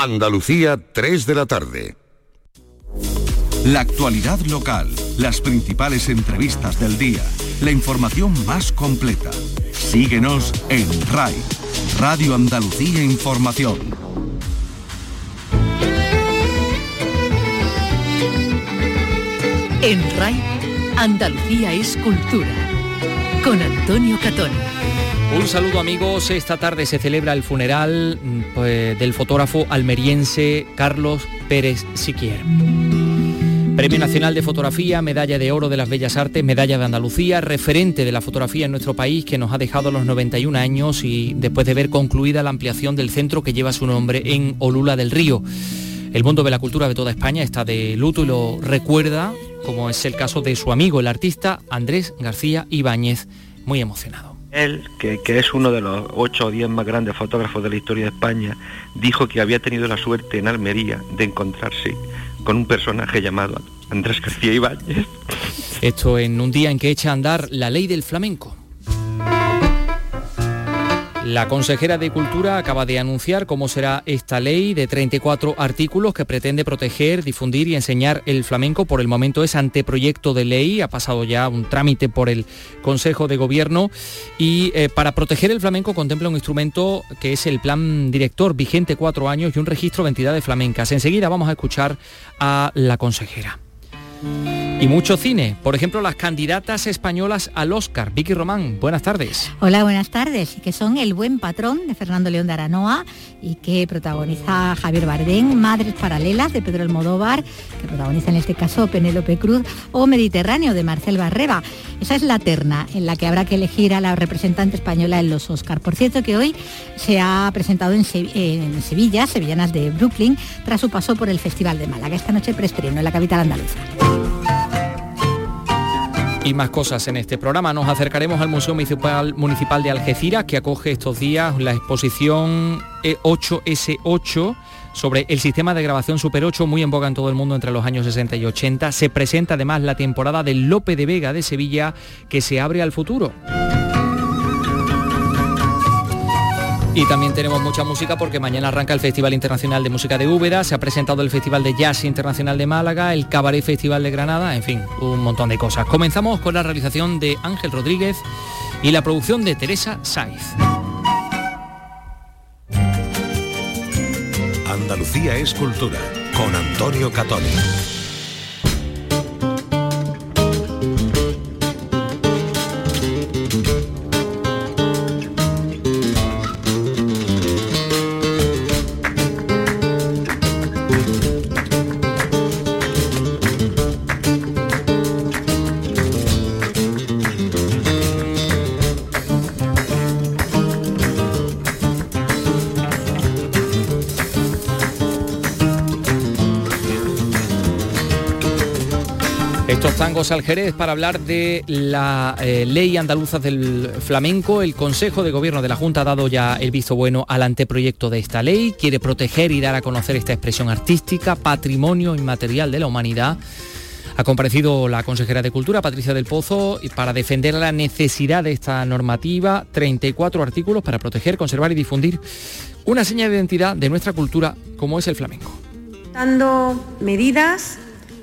Andalucía, 3 de la tarde. La actualidad local, las principales entrevistas del día, la información más completa. Síguenos en RAI, Radio Andalucía Información. En RAI, Andalucía es cultura. Con Antonio Catón. Un saludo amigos, esta tarde se celebra el funeral mm, pues, del fotógrafo almeriense Carlos Pérez Siquier. Premio Nacional de Fotografía, Medalla de Oro de las Bellas Artes, Medalla de Andalucía, referente de la fotografía en nuestro país que nos ha dejado a los 91 años y después de ver concluida la ampliación del centro que lleva su nombre en Olula del Río. El mundo de la cultura de toda España está de luto y lo recuerda, como es el caso de su amigo, el artista Andrés García Ibáñez, muy emocionado. Él, que, es uno de los ocho o diez más grandes fotógrafos de la historia de España, dijo que había tenido la suerte en Almería de encontrarse con un personaje llamado Andrés García Ibáñez. Esto en un día en que echa a andar la ley del flamenco. La consejera de Cultura acaba de anunciar cómo será esta ley de 34 artículos que pretende proteger, difundir y enseñar el flamenco. Por el momento es anteproyecto de ley, ha pasado ya un trámite por el Consejo de Gobierno y eh, para proteger el flamenco contempla un instrumento que es el plan director vigente cuatro años y un registro de entidades flamencas. Enseguida vamos a escuchar a la consejera. Y mucho cine, por ejemplo las candidatas españolas al Oscar. Vicky Román, buenas tardes. Hola, buenas tardes. Que son El buen patrón de Fernando León de Aranoa y que protagoniza Javier Bardén, Madres Paralelas de Pedro Almodóvar, que protagoniza en este caso Penélope Cruz, o Mediterráneo de Marcel Barreba. Esa es la terna en la que habrá que elegir a la representante española en los Oscar. Por cierto que hoy se ha presentado en, Sevilla, Sevillanas de Brooklyn, tras su paso por el Festival de Málaga. Esta noche preestreno en la capital andaluza. Y más cosas en este programa. Nos acercaremos al Museo Municipal, Municipal de Algeciras, que acoge estos días la exposición 8S8 sobre el sistema de grabación Super 8, muy en boga en todo el mundo entre los años 60 y 80. Se presenta además la temporada del Lope de Vega de Sevilla, que se abre al futuro. Y también tenemos mucha música porque mañana arranca el Festival Internacional de Música de Úbeda, se ha presentado el Festival de Jazz Internacional de Málaga, el Cabaret Festival de Granada, en fin, un montón de cosas. Comenzamos con la realización de Ángel Rodríguez y la producción de Teresa Saiz. Andalucía es cultura con Antonio Catoni. Tangos al Jerez para hablar de la eh, ley andaluza del flamenco. El Consejo de Gobierno de la Junta ha dado ya el visto bueno al anteproyecto de esta ley. Quiere proteger y dar a conocer esta expresión artística, patrimonio inmaterial de la humanidad. Ha comparecido la consejera de Cultura, Patricia del Pozo, para defender la necesidad de esta normativa. 34 artículos para proteger, conservar y difundir una seña de identidad de nuestra cultura como es el flamenco. Dando medidas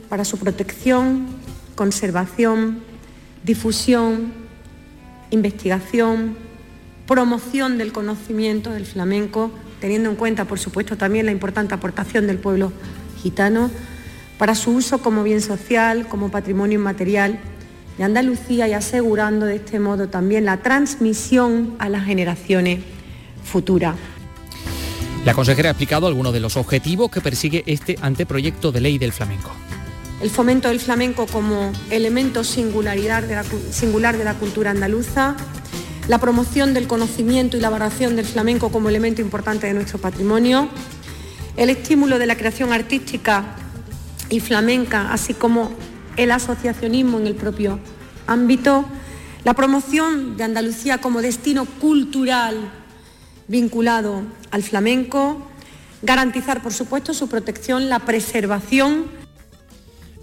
para su protección conservación, difusión, investigación, promoción del conocimiento del flamenco, teniendo en cuenta, por supuesto, también la importante aportación del pueblo gitano para su uso como bien social, como patrimonio inmaterial de Andalucía y asegurando de este modo también la transmisión a las generaciones futuras. La consejera ha explicado algunos de los objetivos que persigue este anteproyecto de ley del flamenco el fomento del flamenco como elemento singular de la cultura andaluza, la promoción del conocimiento y la valoración del flamenco como elemento importante de nuestro patrimonio, el estímulo de la creación artística y flamenca, así como el asociacionismo en el propio ámbito, la promoción de Andalucía como destino cultural vinculado al flamenco, garantizar, por supuesto, su protección, la preservación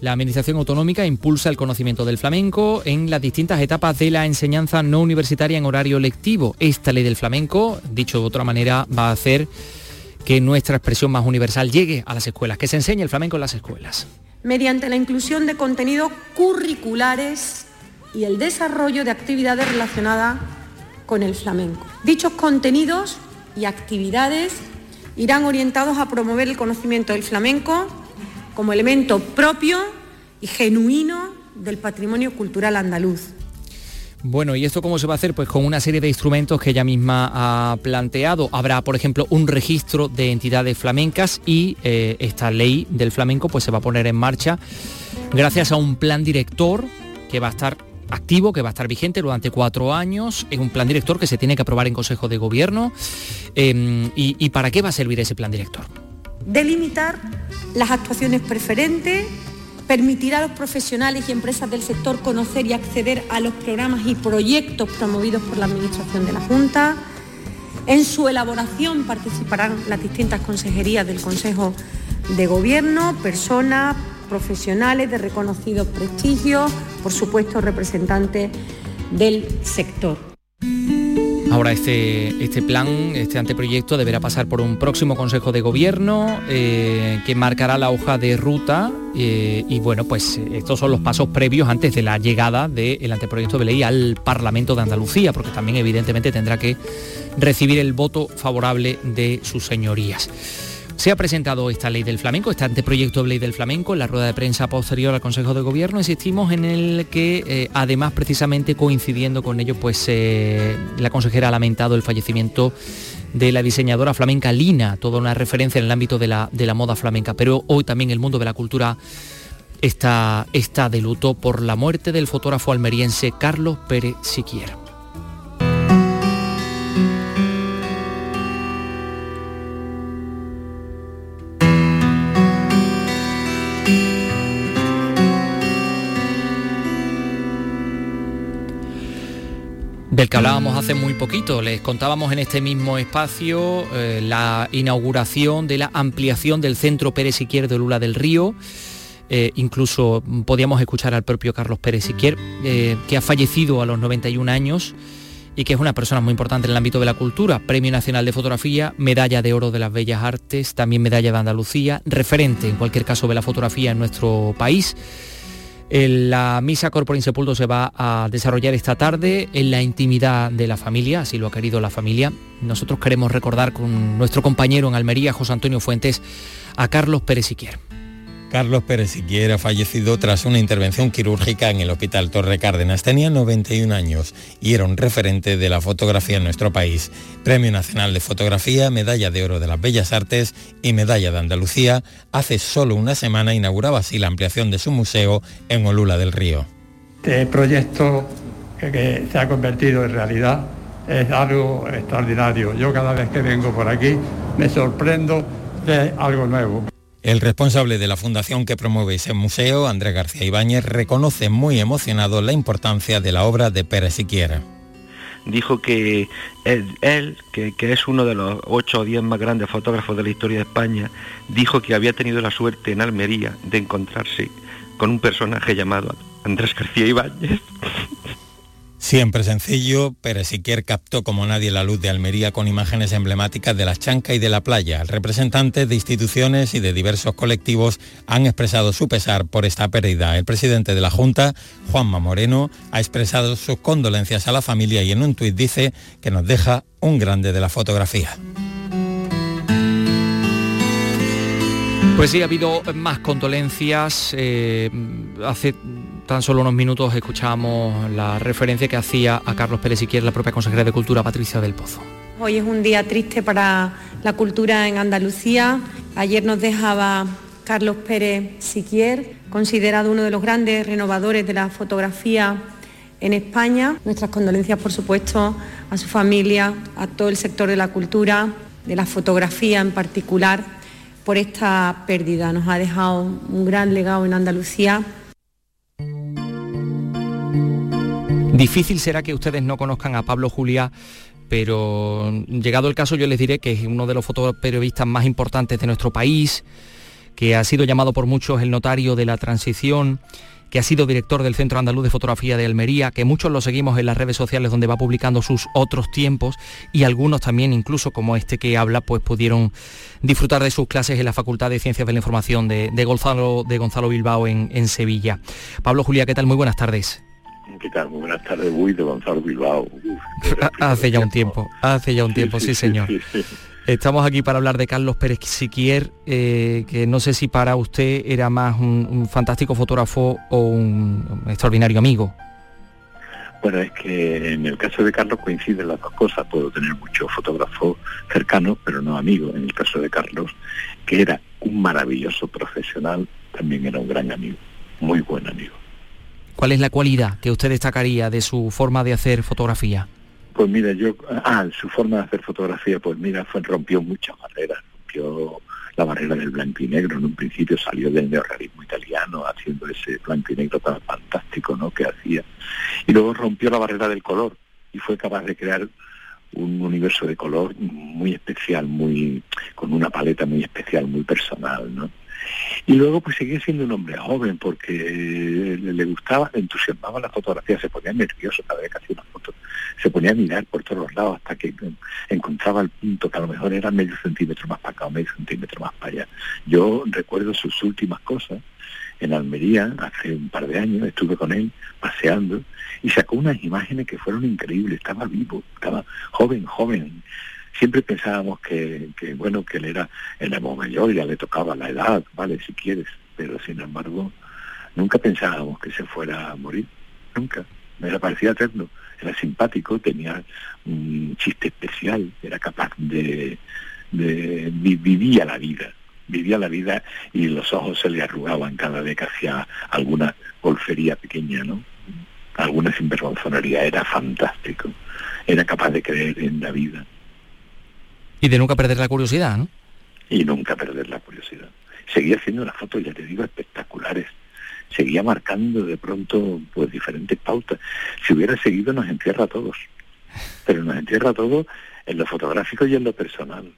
la Administración Autonómica impulsa el conocimiento del flamenco en las distintas etapas de la enseñanza no universitaria en horario lectivo. Esta ley del flamenco, dicho de otra manera, va a hacer que nuestra expresión más universal llegue a las escuelas, que se enseñe el flamenco en las escuelas. Mediante la inclusión de contenidos curriculares y el desarrollo de actividades relacionadas con el flamenco. Dichos contenidos y actividades irán orientados a promover el conocimiento del flamenco como elemento propio y genuino del patrimonio cultural andaluz. Bueno, ¿y esto cómo se va a hacer? Pues con una serie de instrumentos que ella misma ha planteado. Habrá, por ejemplo, un registro de entidades flamencas y eh, esta ley del flamenco pues se va a poner en marcha gracias a un plan director que va a estar activo, que va a estar vigente durante cuatro años. Es un plan director que se tiene que aprobar en Consejo de Gobierno. Em, y, ¿Y para qué va a servir ese plan director? Delimitar las actuaciones preferentes permitirá a los profesionales y empresas del sector conocer y acceder a los programas y proyectos promovidos por la Administración de la Junta. En su elaboración participarán las distintas consejerías del Consejo de Gobierno, personas, profesionales de reconocido prestigio, por supuesto representantes del sector. Ahora este, este plan, este anteproyecto deberá pasar por un próximo Consejo de Gobierno eh, que marcará la hoja de ruta eh, y bueno, pues estos son los pasos previos antes de la llegada del anteproyecto de ley al Parlamento de Andalucía, porque también evidentemente tendrá que recibir el voto favorable de sus señorías. Se ha presentado esta ley del flamenco, este anteproyecto de ley del flamenco en la rueda de prensa posterior al Consejo de Gobierno. Insistimos en el que, eh, además, precisamente coincidiendo con ello, pues eh, la consejera ha lamentado el fallecimiento de la diseñadora flamenca Lina, toda una referencia en el ámbito de la, de la moda flamenca. Pero hoy también el mundo de la cultura está, está de luto por la muerte del fotógrafo almeriense Carlos Pérez Siquiera. Del que hablábamos hace muy poquito. Les contábamos en este mismo espacio eh, la inauguración de la ampliación del centro Pérez Siquier de Lula del Río. Eh, incluso podíamos escuchar al propio Carlos Pérez Siquier, eh, que ha fallecido a los 91 años y que es una persona muy importante en el ámbito de la cultura, Premio Nacional de Fotografía, Medalla de Oro de las Bellas Artes, también Medalla de Andalucía, referente en cualquier caso de la fotografía en nuestro país. La misa corpore insepulto se va a desarrollar esta tarde en la intimidad de la familia, así lo ha querido la familia. Nosotros queremos recordar con nuestro compañero en Almería, José Antonio Fuentes, a Carlos Pérez Siquier. Carlos Pérez Siquiera fallecido tras una intervención quirúrgica en el Hospital Torre Cárdenas. Tenía 91 años y era un referente de la fotografía en nuestro país. Premio Nacional de Fotografía, Medalla de Oro de las Bellas Artes y Medalla de Andalucía. Hace solo una semana inauguraba así la ampliación de su museo en Olula del Río. Este proyecto que se ha convertido en realidad es algo extraordinario. Yo cada vez que vengo por aquí me sorprendo de algo nuevo. El responsable de la fundación que promueve ese museo, Andrés García Ibáñez, reconoce muy emocionado la importancia de la obra de Pérez Siquiera. Dijo que él, que, es uno de los ocho o diez más grandes fotógrafos de la historia de España, dijo que había tenido la suerte en Almería de encontrarse con un personaje llamado Andrés García Ibáñez. Siempre sencillo, pero Siquier captó como nadie la luz de Almería con imágenes emblemáticas de la chanca y de la playa. Representantes de instituciones y de diversos colectivos han expresado su pesar por esta pérdida. El presidente de la Junta, Juanma Moreno, ha expresado sus condolencias a la familia y en un tuit dice que nos deja un grande de la fotografía. Pues sí, ha habido más condolencias. Eh, hace tan solo unos minutos escuchamos la referencia que hacía a Carlos Pérez Siquier la propia consejera de Cultura, Patricia del Pozo. Hoy es un día triste para la cultura en Andalucía. Ayer nos dejaba Carlos Pérez Siquier, considerado uno de los grandes renovadores de la fotografía en España. Nuestras condolencias, por supuesto, a su familia, a todo el sector de la cultura, de la fotografía en particular, por esta pérdida. Nos ha dejado un gran legado en Andalucía Difícil será que ustedes no conozcan a Pablo Juliá, pero llegado el caso yo les diré que es uno de los fotoperiodistas más importantes de nuestro país, que ha sido llamado por muchos el notario de la transición que ha sido director del Centro Andaluz de Fotografía de Almería, que muchos lo seguimos en las redes sociales donde va publicando sus otros tiempos y algunos también, incluso como este que habla, pues pudieron disfrutar de sus clases en la Facultad de Ciencias de la Información de, Gonzalo, de Gonzalo Bilbao en, Sevilla. Pablo Julia, ¿qué tal? Muy buenas tardes. ¿Qué tal? Muy buenas tardes, Uy, de Gonzalo Bilbao. hace ya un tiempo, hace ya un tiempo, sí, señor. Estamos aquí para hablar de Carlos Pérez Siquier, eh, que no sé si para usted era más un, fantástico fotógrafo o un, extraordinario amigo. Bueno, es que en el caso de Carlos coinciden las dos cosas. Puedo tener muchos fotógrafos cercanos, pero no amigos. En el caso de Carlos, que era un maravilloso profesional, también era un gran amigo, muy buen amigo. ¿Cuál es la cualidad que usted destacaría de su forma de hacer fotografía? Pues mira, yo, ah, su forma de hacer fotografía, pues mira, fue, rompió muchas barreras, rompió la barrera del blanco y negro, en un principio salió del neorrealismo italiano, haciendo ese blanco y negro tan fantástico, ¿no?, que hacía, y luego rompió la barrera del color, y fue capaz de crear un universo de color muy especial, muy con una paleta muy especial, muy personal, ¿no? Y luego pues seguía siendo un hombre joven porque le, gustaba, le entusiasmaba la fotografía, se ponía nervioso cada vez que hacía una foto, se ponía a mirar por todos los lados hasta que encontraba el punto que a lo mejor era medio centímetro más para acá o medio centímetro más para allá. Yo recuerdo sus últimas cosas en Almería hace un par de años, estuve con él paseando y sacó unas imágenes que fueron increíbles, estaba vivo, estaba joven, joven, siempre pensábamos que, bueno, que él era, el mayor, ya le tocaba la edad, vale, si quieres, pero sin embargo, nunca pensábamos que se fuera a morir, nunca. Me parecía eterno, era simpático, tenía un chiste especial, era capaz de, de vivía la vida, vivía la vida y los ojos se le arrugaban cada vez que hacía alguna golfería pequeña, ¿no? Alguna sinvergonzonería, era fantástico, era capaz de creer en la vida y de nunca perder la curiosidad, ¿no? Y nunca perder la curiosidad. Seguía haciendo unas fotos, ya te digo, espectaculares. Seguía marcando de pronto pues diferentes pautas. Si hubiera seguido nos entierra a todos. Pero nos entierra a todos en lo fotográfico y en lo personal.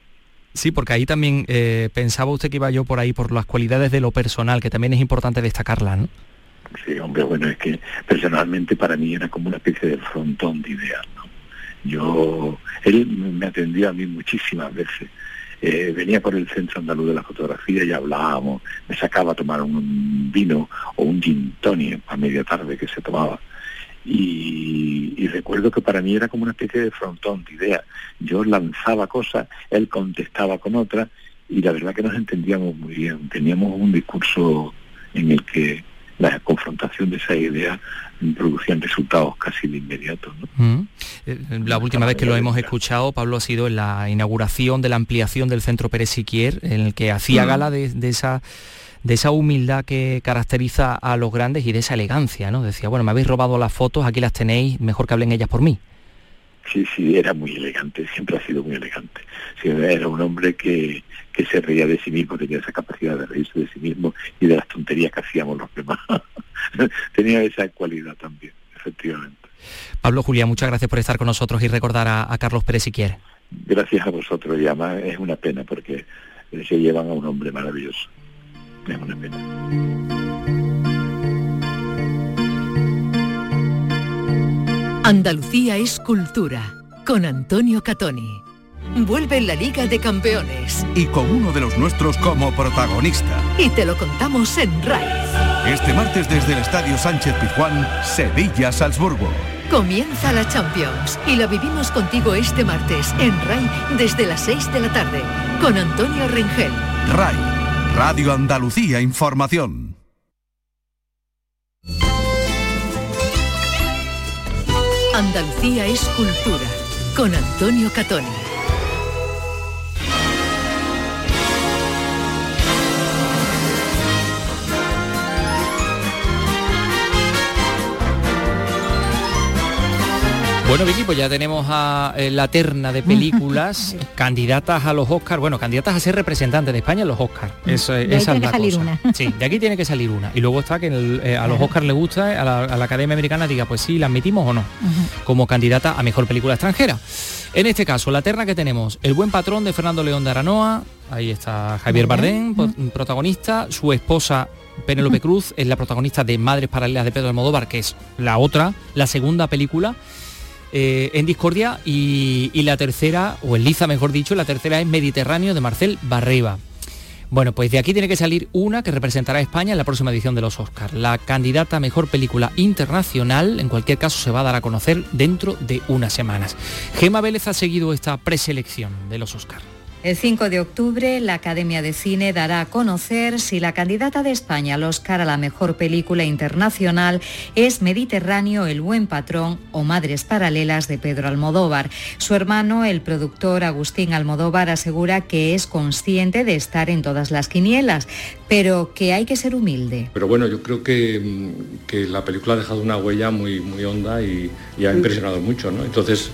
Sí, porque ahí también eh, pensaba usted que iba yo por ahí por las cualidades de lo personal, que también es importante destacarla, ¿no? Sí, hombre, bueno, es que personalmente para mí era como una especie de frontón de ideas, ¿no? Yo, él me atendió a mí muchísimas veces. Eh, venía por el centro andaluz de la fotografía y hablábamos, me sacaba a tomar un vino o un gin a media tarde que se tomaba. Y, recuerdo que para mí era como una especie de frontón de ideas. Yo lanzaba cosas, él contestaba con otras y la verdad que nos entendíamos muy bien. Teníamos un discurso en el que la confrontación de esa idea producían resultados casi de inmediato. Mm. Eh, la última vez que lo hemos escuchado, Pablo, ha sido en la inauguración de la ampliación del Centro Pérez Siquier, en el que hacía mm. gala de, esa de esa humildad que caracteriza a los grandes y de esa elegancia, ¿no? Decía, bueno, me habéis robado las fotos, aquí las tenéis, mejor que hablen ellas por mí. Sí, sí, era muy elegante, siempre ha sido muy elegante. era un hombre que, que se reía de sí mismo, tenía esa capacidad de reírse de sí mismo y de las tonterías que hacíamos los demás. tenía esa cualidad también, efectivamente. Pablo Julia, muchas gracias por estar con nosotros y recordar a, Carlos Pérez si quiere. Gracias a vosotros y además es una pena porque se llevan a un hombre maravilloso. Es una pena. Andalucía es cultura con Antonio Catoni. Vuelve la Liga de Campeones. Y con uno de los nuestros como protagonista. Y te lo contamos en RAI. Este martes desde el Estadio Sánchez Pizjuán, Sevilla-Salzburgo. Comienza la Champions y la vivimos contigo este martes en RAI desde las 6 de la tarde con Antonio Rengel. RAI, Radio Andalucía Información. Andalucía es cultura con Antonio Catoni. Bueno, Vicky, pues ya tenemos a eh, la terna de películas candidatas a los Oscars, bueno, candidatas a ser representantes de España en los Oscars. Eso, De ahí esa tiene es la que salir cosa. una. Sí, de aquí tiene que salir una. Y luego está que en el- eh, a los Oscars le gusta, a la, a la Academia Americana diga, pues sí, la admitimos o no, como candidata a mejor película extranjera. En este caso, la terna que tenemos, El buen patrón de Fernando León de Aranoa, ahí está Javier Bardem, protagonista, su esposa Penélope Cruz es la protagonista de Madres Paralelas de Pedro Almodóvar, que es la otra, la segunda película eh, en Discordia y, la tercera, o en Liza mejor dicho, la tercera es Mediterráneo de Marcel Barreva. Bueno, pues de aquí tiene que salir una que representará a España en la próxima edición de los Oscars. La candidata a mejor película internacional, en cualquier caso, se va a dar a conocer dentro de unas semanas. Gema Vélez ha seguido esta preselección de los Oscars. El 5 de octubre, la Academia de Cine dará a conocer si la candidata de España al Oscar a la mejor película internacional es Mediterráneo, El Buen Patrón o Madres Paralelas de Pedro Almodóvar. Su hermano, el productor Agustín Almodóvar, asegura que es consciente de estar en todas las quinielas, pero que hay que ser humilde. Pero bueno, yo creo que, mm, que la película ha dejado una huella muy, muy honda y, y ha impresionado mucho, ¿no? Entonces,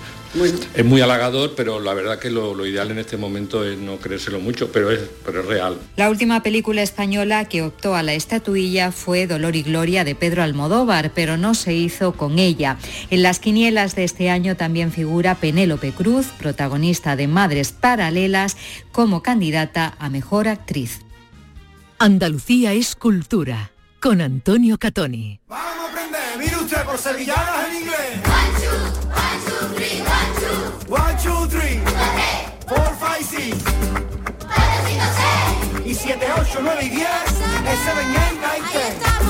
es muy halagador, pero la verdad que lo, lo ideal en este momento es no creérselo mucho, pero es, pero es real. La última película española que optó a la estatuilla fue Dolor y Gloria de Pedro Almodóvar, pero no se hizo con ella. En las quinielas de este año también figura Penélope Cruz, protagonista de Madres Paralelas, como candidata a Mejor Actriz. Andalucía es cultura. Con Antonio Catoni. Mire usted por sevillanas en inglés. One, two, three. Four, five, six. Y siete, ocho, nueve y diez. Es seven, eight, nine, ten.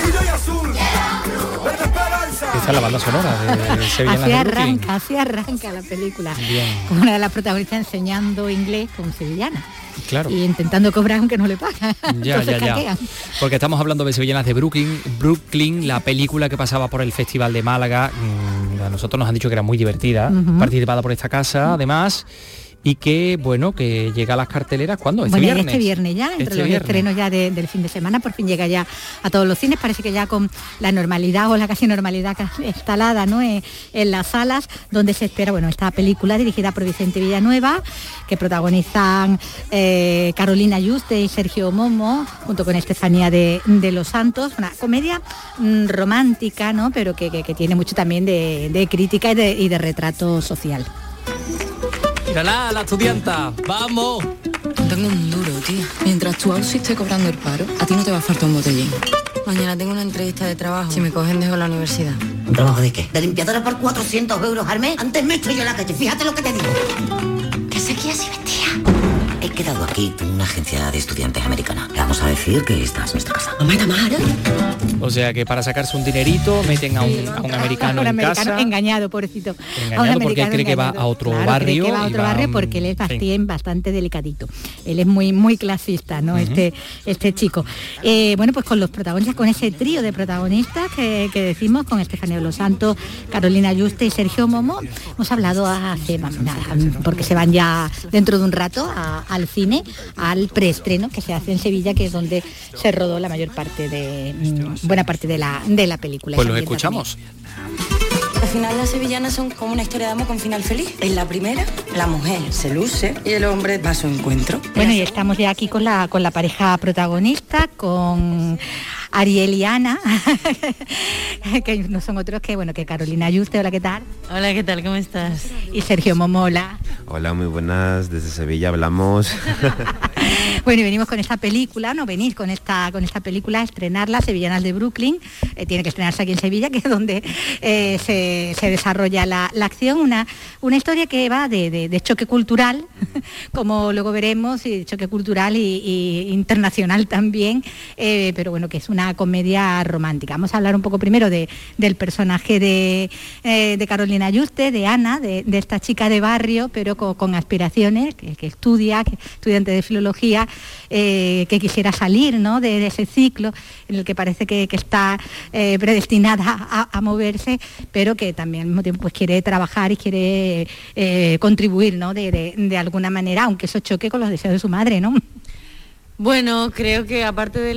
Amarillo y azul. Verde esperanza. Esta es la banda sonora de Sevillanas Así arranca, así arranca la película. Bien. Con una de las protagonistas enseñando inglés con sevillana. Claro. Y intentando cobrar aunque no le pagan. Ya, ya, ya. Porque estamos hablando de Sevillanas de Brooklyn, Brooklyn, la película que pasaba por el Festival de Málaga. mm, A nosotros nos han dicho que era muy divertida, participada por esta casa, además, y que, bueno, que llega a las carteleras, ¿cuándo? Este bueno, viernes. este viernes ya, entre Este los viernes. estrenos ya de- del fin de semana, por fin llega ya a todos los cines, parece que ya con la normalidad o la casi normalidad instalada ¿no? en, en las salas, donde se espera, bueno, esta película dirigida por Vicente Villanueva, que protagonizan eh, Carolina Yuste y Sergio Momo, junto con Estefanía de, de los Santos, una comedia mm, romántica, ¿no? pero que, que- que tiene mucho también de, de crítica y de, y de retrato social. Mírala, la estudianta, vamos. Tengo un duro, tío. Mientras tu outfit esté cobrando el paro, a ti no te va a faltar un botellín. Mañana tengo una entrevista de trabajo. Si me cogen, dejo la universidad. ¿Un trabajo de qué? ¿De limpiadora por 400 euros al mes? Antes me estoy yo en la calle, fíjate lo que te digo. ¿Qué seguías y vestía? He quedado aquí una agencia de estudiantes americana. Le vamos a decir que esta es nuestra casa. O sea que para sacarse un dinerito meten a un, a un americano un en americano casa. engañado, pobrecito. Engañado A un porque americano cree que va engañado. a otro Claro, barrio cree que va a y otro va, barrio porque él es sí. bastante, delicadito. Él es muy, muy clasista, ¿no? Ujú. Este, este chico. Eh, bueno, pues con los protagonistas, con ese trío de protagonistas que, que decimos, con Estefanía de los Santos, Carolina Yuste y Sergio Momo, hemos hablado hace nada, porque se van ya dentro de un rato a- al cine, al preestreno que se hace en Sevilla, que es donde se rodó la mayor parte de mm, buena parte de la de la película. Pues los escuchamos. Final las sevillanas son como una historia de amor con final feliz. En la primera, la mujer se luce y el hombre va a su encuentro. Bueno, y estamos ya aquí con la, con la pareja protagonista, con Ariel y Ana, que no son otros que, bueno, que Carolina Ayuste, hola, ¿qué tal? Hola, ¿qué tal? ¿Cómo estás? Y Sergio Momola. Hola, muy buenas. Desde Sevilla hablamos. Bueno, y venimos con esta película, no venís con esta, con esta película estrenarla, Sevillanas de Brooklyn, eh, tiene que estrenarse aquí en Sevilla, que es donde eh, se, desarrolla la, la acción, una, una historia que va de, de- de choque cultural, como luego veremos, y choque cultural y, internacional también, eh, pero bueno, que es una comedia romántica. Vamos a hablar un poco primero de- del personaje de, de Carolina Yuste, de Ana, de, de esta chica de barrio, pero co- con, aspiraciones, que, que estudia, que estudiante de filología, eh, que quisiera salir ¿no? de, ese ciclo en el que parece que, está eh, predestinada a, moverse, pero que también al mismo tiempo pues, quiere trabajar y quiere eh, contribuir ¿no? de, de- de alguna manera, aunque eso choque con los deseos de su madre, ¿no? Bueno, creo que aparte de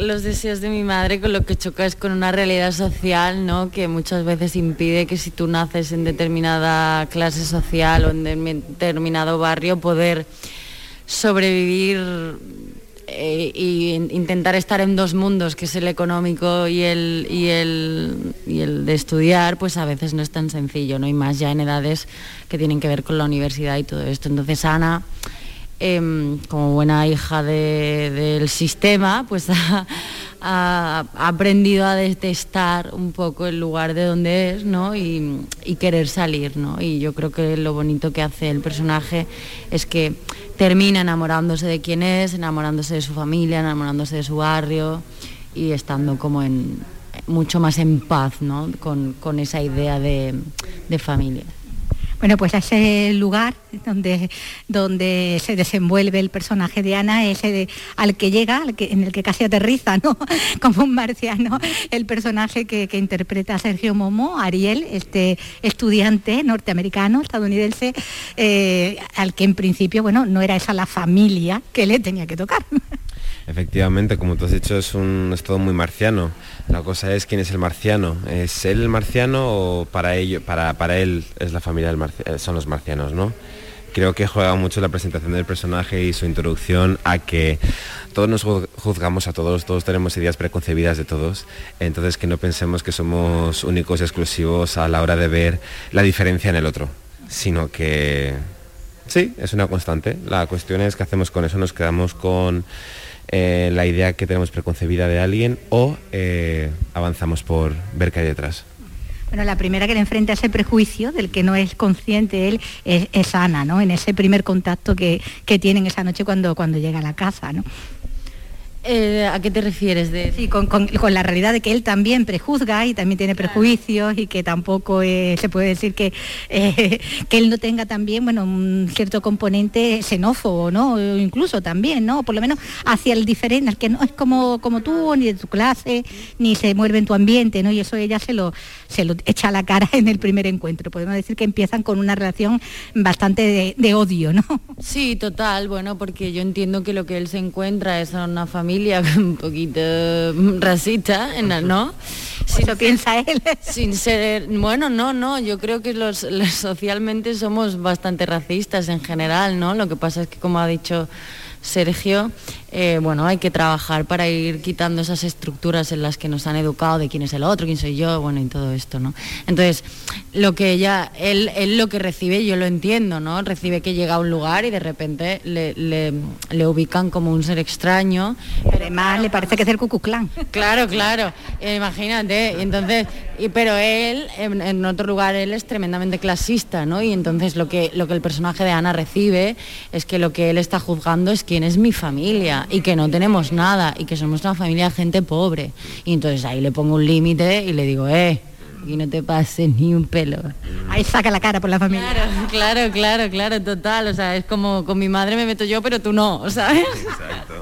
los deseos de mi madre, con lo que choca es con una realidad social, ¿no? Que muchas veces impide que si tú naces en determinada clase social o en determinado barrio, poder sobrevivir e intentar estar en dos mundos, que es el económico y el, y el, y el de estudiar, pues a veces no es tan sencillo, ¿no? Y más ya en edades que tienen que ver con la universidad y todo esto. Entonces Ana Em, como buena hija del sistema, pues ha, aprendido a detestar un poco el lugar de donde es, ¿no? Y, querer salir, ¿no? Y yo creo que lo bonito que hace el personaje es que termina enamorándose de quién es, enamorándose de su familia, enamorándose de su barrio y estando como en mucho más en paz, ¿no? Con, esa idea de familia. Bueno, pues ese lugar donde, donde se desenvuelve el personaje de Ana, ese al que llega, en el que casi aterriza, ¿no? Como un marciano, el personaje que, interpreta Sergio Momo, Ariel, este estudiante norteamericano, estadounidense, eh, al que en principio, bueno, no era esa la familia que le tenía que tocar. Efectivamente, como tú has dicho, es, un, es todo muy marciano. La cosa es quién es el marciano. ¿Es él el marciano o para, ello, para, para él es la familia del eh, son los marcianos, no? Creo que juega mucho la presentación del personaje y su introducción a que todos nos juzgamos a todos, todos tenemos ideas preconcebidas de todos, entonces que no pensemos que somos únicos y exclusivos a la hora de ver la diferencia en el otro, sino que sí, es una constante. La cuestión es qué hacemos con eso, nos quedamos con eh, la idea que tenemos preconcebida de alguien o eh, avanzamos por ver qué hay detrás. Bueno, la primera que le enfrenta a ese prejuicio del que no es consciente él es, Ana, ¿no? En ese primer contacto que, que tienen esa noche cuando, cuando llega a la casa, ¿no? Eh, ¿A qué te refieres? De... Sí, con, la realidad de que él también prejuzga y también tiene prejuicios y que tampoco eh, se puede decir que, eh, que él no tenga también bueno, un cierto componente xenófobo, ¿no? incluso también, ¿no? Por lo menos hacia el diferente, el que no es como, como tú, ni de tu clase, ni se mueve en tu ambiente, ¿no? Y eso ella se lo, se lo echa a la cara en el primer encuentro. Podemos decir que empiezan con una relación bastante de, de odio, ¿no? Sí, total, bueno, porque yo entiendo que lo que él se encuentra es una familia un poquito racista, ¿no? Si lo piensa él. Sin ser, bueno, no, no, yo creo que los, socialmente somos bastante racistas en general, ¿no? Lo que pasa es que, como ha dicho Sergio, eh, bueno, hay que trabajar para ir quitando esas estructuras en las que nos han educado de quién es el otro, quién soy yo, bueno, y todo esto, ¿no? Entonces, lo que ella, él, él lo que recibe, yo lo entiendo, ¿no? Recibe que llega a un lugar y de repente le, ubican como un ser extraño. además le parece que es el Cucuclán. Claro, claro, imagínate. Entonces, y, pero él, en, otro lugar, él es tremendamente clasista, ¿no? Y entonces lo que, lo que el personaje de Ana recibe es que lo que él está juzgando es quién es mi familia y que no tenemos nada y que somos una familia de gente pobre. Y entonces ahí le pongo un límite y le digo, eh, y no te pases ni un pelo. Ahí saca la cara por la familia. Claro, claro, claro, claro, total. O sea, es como con mi madre me meto yo, pero tú no, ¿sabes? Exacto.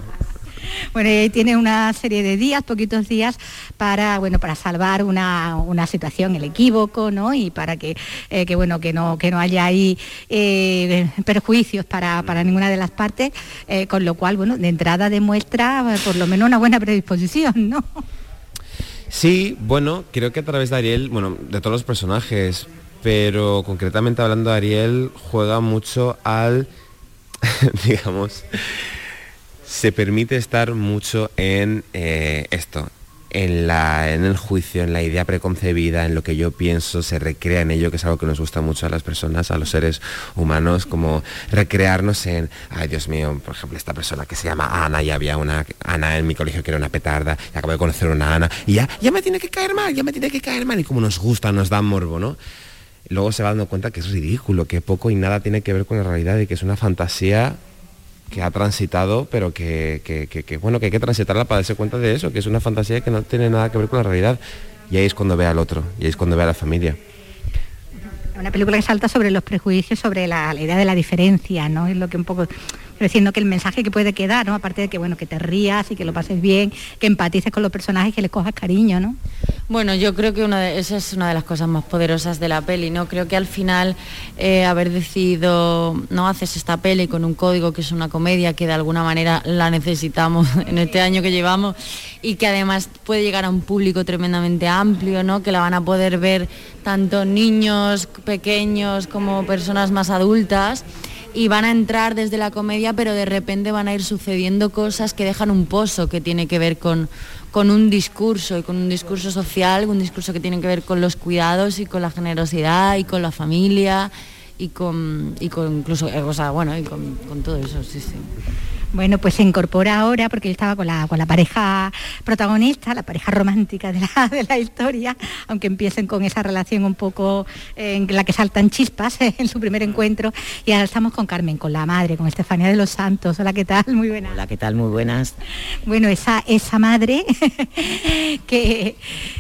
Bueno, tiene una serie de días, poquitos días, para, bueno, para salvar una, situación, el equívoco, ¿no? Y para que, eh, que bueno, que no, que no haya ahí eh, perjuicios para, ninguna de las partes, eh, con lo cual, bueno, de entrada demuestra por lo menos una buena predisposición, ¿no? Sí, bueno, creo que a través de Ariel, bueno, de todos los personajes, pero concretamente hablando de Ariel, juega mucho al, digamos, se permite estar mucho en eh, esto, en, la, en el juicio, en la idea preconcebida, en lo que yo pienso, se recrea en ello, que es algo que nos gusta mucho a las personas, a los seres humanos, como recrearnos en, ay Dios mío, por ejemplo, esta persona que se llama Ana, y había una Ana en mi colegio que era una petarda, y acabo de conocer una Ana, y ya, ya me tiene que caer mal, ya me tiene que caer mal, y como nos gusta, nos da morbo, ¿no? Luego se va dando cuenta que es ridículo, que poco y nada tiene que ver con la realidad y que es una fantasía que ha transitado, pero que, bueno, que hay que transitarla para darse cuenta de eso, que es una fantasía que no tiene nada que ver con la realidad. Y ahí es cuando ve al otro, y ahí es cuando ve a la familia. Una película que salta sobre los prejuicios, sobre la, idea de la diferencia, ¿no? Es lo que un poco decir, que el mensaje que puede quedar, ¿no? Aparte de que, bueno, que te rías y que lo pases bien, que empatices con los personajes, que les cojas cariño, ¿no? Bueno, yo creo que una esa es una de las cosas más poderosas de la peli, ¿no? Creo que al final eh, haber decidido, no haces esta peli con un código que es una comedia que de alguna manera la necesitamos en este año que llevamos y que además puede llegar a un público tremendamente amplio, ¿no? Que la van a poder ver tanto niños pequeños como personas más adultas y van a entrar desde la comedia, pero de repente van a ir sucediendo cosas que dejan un pozo que tiene que ver con, con un discurso y con un discurso social, un discurso que tiene que ver con los cuidados y con la generosidad y con la familia y con, y con incluso, eh, o sea, bueno, y con, con todo eso, sí, sí. Bueno, pues se incorpora ahora porque él estaba con la, con la pareja protagonista, la pareja romántica de la, de la historia, aunque empiecen con esa relación un poco eh, en la que saltan chispas en su primer encuentro. Y ahora estamos con Carmen, con la madre, con Estefanía de los Santos. Hola, ¿qué tal? Muy buenas. Hola, ¿qué tal? Muy buenas. Bueno, esa, esa madre que,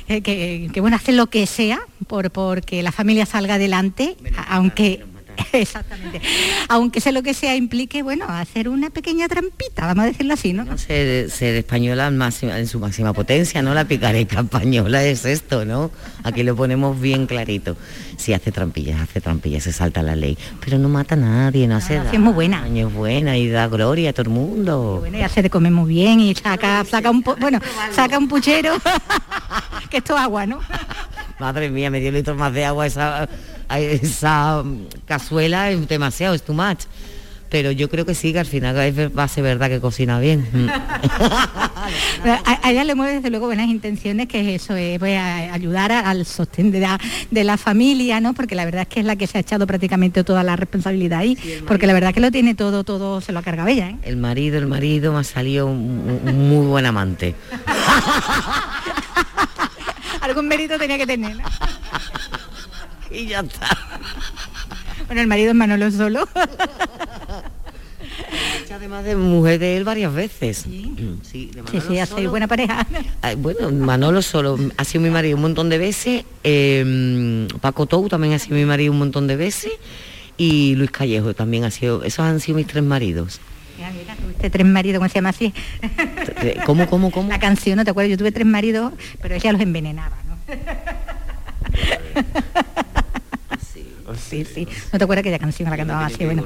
que, que, bueno, hace lo que sea por porque la familia salga adelante, aunque Exactamente. Aunque sea lo que sea implique, bueno, hacer una pequeña trampita, vamos a decirlo así, ¿no? no ser, ser, española en, máxima, en, su máxima potencia, ¿no? La picareca española es esto, ¿no? Aquí lo ponemos bien clarito. Si hace trampillas, hace trampillas, se salta la ley. Pero no mata a nadie, no, hace Es muy buena. Es buena y da gloria a todo el mundo. Bueno, y hace de comer muy bien y saca, saca un bueno, saca un puchero, que esto agua, ¿no? Madre mía, medio litro más de agua esa esa cazuela es demasiado, es too much. Pero yo creo que sí, que al final va a ser verdad que cocina bien. a, ella le mueve desde luego buenas intenciones, que eso es voy a ayudar al sostén de la, de la, familia, ¿no? Porque la verdad es que es la que se ha echado prácticamente toda la responsabilidad ahí, porque la verdad que lo tiene todo, todo se lo ha cargado ella. ¿eh? El marido, el marido me ha salido un, un muy buen amante. Algún mérito tenía que tener. y ya está. Bueno, el marido es Manolo solo. Además de mujer de él varias veces. Sí, sí, sí, ha sido buena pareja. bueno, Manolo solo ha sido mi marido un montón de veces. Eh, Paco Tou también ha sido mi marido un montón de veces. Y Luis Callejo también ha sido. Esos han sido mis tres maridos. Mira, tuviste tres maridos, ¿cómo se llama así? ¿Cómo, cómo, cómo? La canción, ¿no te acuerdas? Yo tuve tres maridos, pero ella los envenenaba, ¿no? Sí, sí. ¿No te acuerdas que aquella canción la cantaba así? Bueno.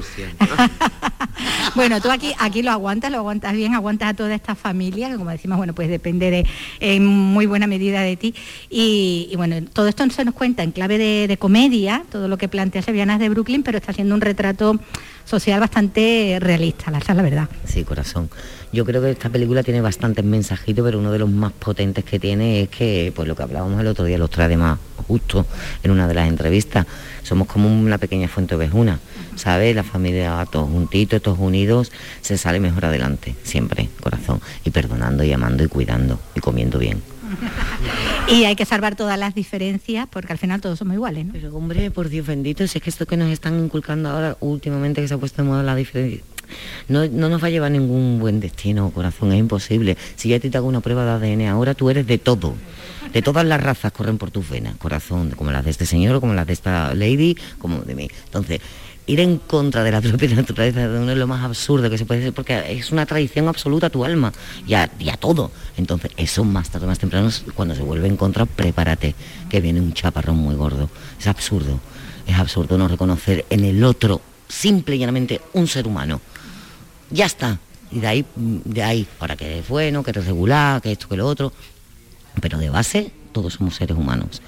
bueno, tú aquí, aquí lo aguantas, lo aguantas bien, aguantas a toda esta familia, que como decimos, bueno, pues depende de, en muy buena medida de ti. Y, bueno, todo esto se nos cuenta en clave de, comedia, todo lo que plantea Sevianas de Brooklyn, pero está haciendo un retrato social bastante realista, la, la verdad. Sí, corazón. Yo creo que esta película tiene bastantes mensajitos, pero uno de los más potentes que tiene es que, pues lo que hablábamos el otro día, los trae además justo en una de las entrevistas, somos como una pequeña fuente ovejuna, ¿sabes? La familia todos juntitos, todos unidos, se sale mejor adelante, siempre, corazón, y perdonando y amando y cuidando y comiendo bien. y hay que salvar todas las diferencias porque al final todos somos iguales, ¿no? Pero hombre, por Dios bendito, si es que esto que nos están inculcando ahora últimamente que se ha puesto de moda la diferencia, no, no, nos va a llevar ningún buen destino, corazón, es imposible. Si ya te hago una prueba de ADN ahora, tú eres de todo. De todas las razas corren por tus venas, corazón, como las de este señor, como las de esta lady, como de mí. Entonces, ir en contra de la propia naturaleza de uno es lo más absurdo que se puede hacer porque es una traición absoluta a tu alma y a, todo. Entonces, eso más tarde más temprano, cuando se vuelve en contra, prepárate, que viene un chaparrón muy gordo. Es absurdo, es absurdo no reconocer en el otro, simple y llanamente, un ser humano ya está. Y de ahí, de ahí, para que eres bueno, que eres regular, que esto, que lo otro. Pero de base, todos somos seres humanos.